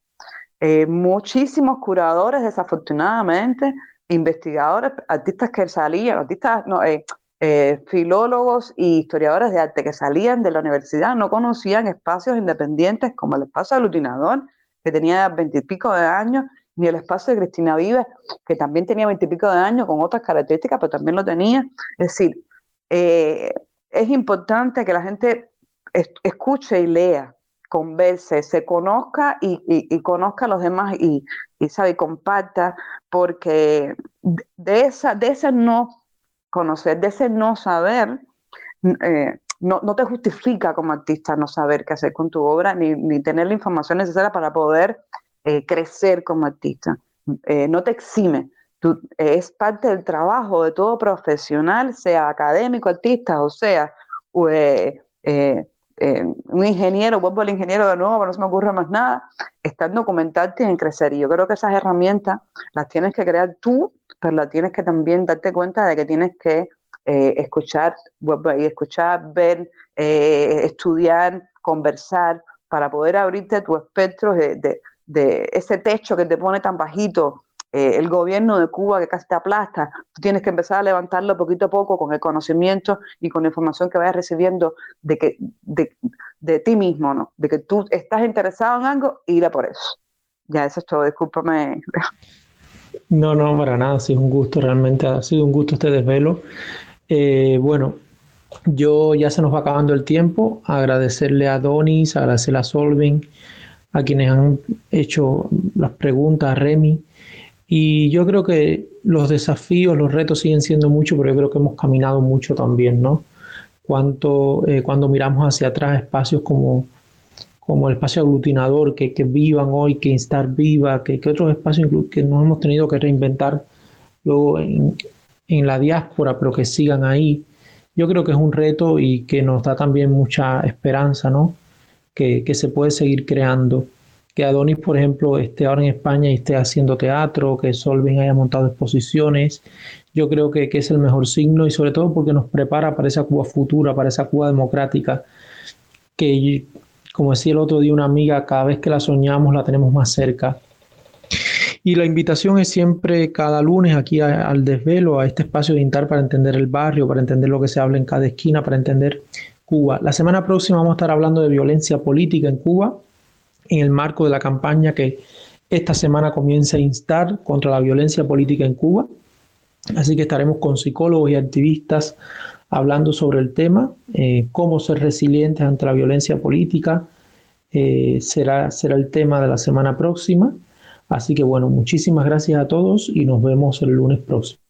eh, muchísimos curadores, desafortunadamente, investigadores, artistas que salían, artistas, no, eh, eh, filólogos y historiadores de arte que salían de la universidad no conocían espacios independientes como el espacio aglutinador, que tenía veintipico de años, ni el espacio de Cristina Vives, que también tenía veintipico de años con otras características, pero también lo tenía. Es decir, es importante que la gente escuche y lea converse, se conozca y, conozca a los demás y, sabe, comparta, porque de, esa, de ese no conocer, de ese no saber, eh, no, te justifica como artista no saber qué hacer con tu obra, ni, tener la información necesaria para poder eh, crecer como artista. Eh, no te exime. es parte del trabajo de todo profesional, sea académico, artista, o sea, eh, un ingeniero, vuelvo al ingeniero de nuevo, pero no se me ocurre más nada, está en documentarte y en crecer. Y yo creo que esas herramientas las tienes que crear tú, pero las tienes que también darte cuenta de que tienes que eh, escuchar, vuelvo escuchar, ver, eh, estudiar, conversar, para poder abrirte tu espectro de, de ese techo que te pone tan bajito eh, el gobierno de Cuba que casi te aplasta, tú tienes que empezar a levantarlo poquito a poco con el conocimiento y con la información que vayas recibiendo de, que, de, ti mismo, ¿no? De que tú estás interesado en algo, a por eso. Ya, eso es todo, discúlpame. No, no, para nada, sí, es un gusto, realmente ha sido un gusto este desvelo. Eh, bueno, yo ya se nos va acabando el tiempo, agradecerle a Donis, agradecerle a Solving, a quienes han hecho las preguntas, a Remy, y yo creo que los desafíos, los retos siguen siendo muchos, pero yo creo que hemos caminado mucho también, ¿no? Cuanto, eh, cuando miramos hacia atrás espacios como, como el espacio aglutinador, que, que vivan hoy, que instar viva, que, que otros espacios que nos hemos tenido que reinventar luego en, en, la diáspora, pero que sigan ahí. yo creo que es un reto y que nos da también mucha esperanza, ¿no? Que, que se puede seguir creando. Que Adonis, por ejemplo, esté ahora en España y esté haciendo teatro, que Solving haya montado exposiciones, yo creo que, que es el mejor signo y sobre todo porque nos prepara para esa Cuba futura, para esa Cuba democrática, que como decía el otro día una amiga, cada vez que la soñamos la tenemos más cerca. Y la invitación es siempre cada lunes aquí al desvelo, a este espacio de Intar para entender el barrio, para entender lo que se habla en cada esquina, para entender Cuba. La semana próxima vamos a estar hablando de violencia política en Cuba, en el marco de la campaña que esta semana comienza a instar contra la violencia política en Cuba. Así que estaremos con psicólogos y activistas hablando sobre el tema, eh, cómo ser resilientes ante la violencia política, eh, será, será el tema de la semana próxima. Así que bueno, muchísimas gracias a todos y nos vemos el lunes próximo.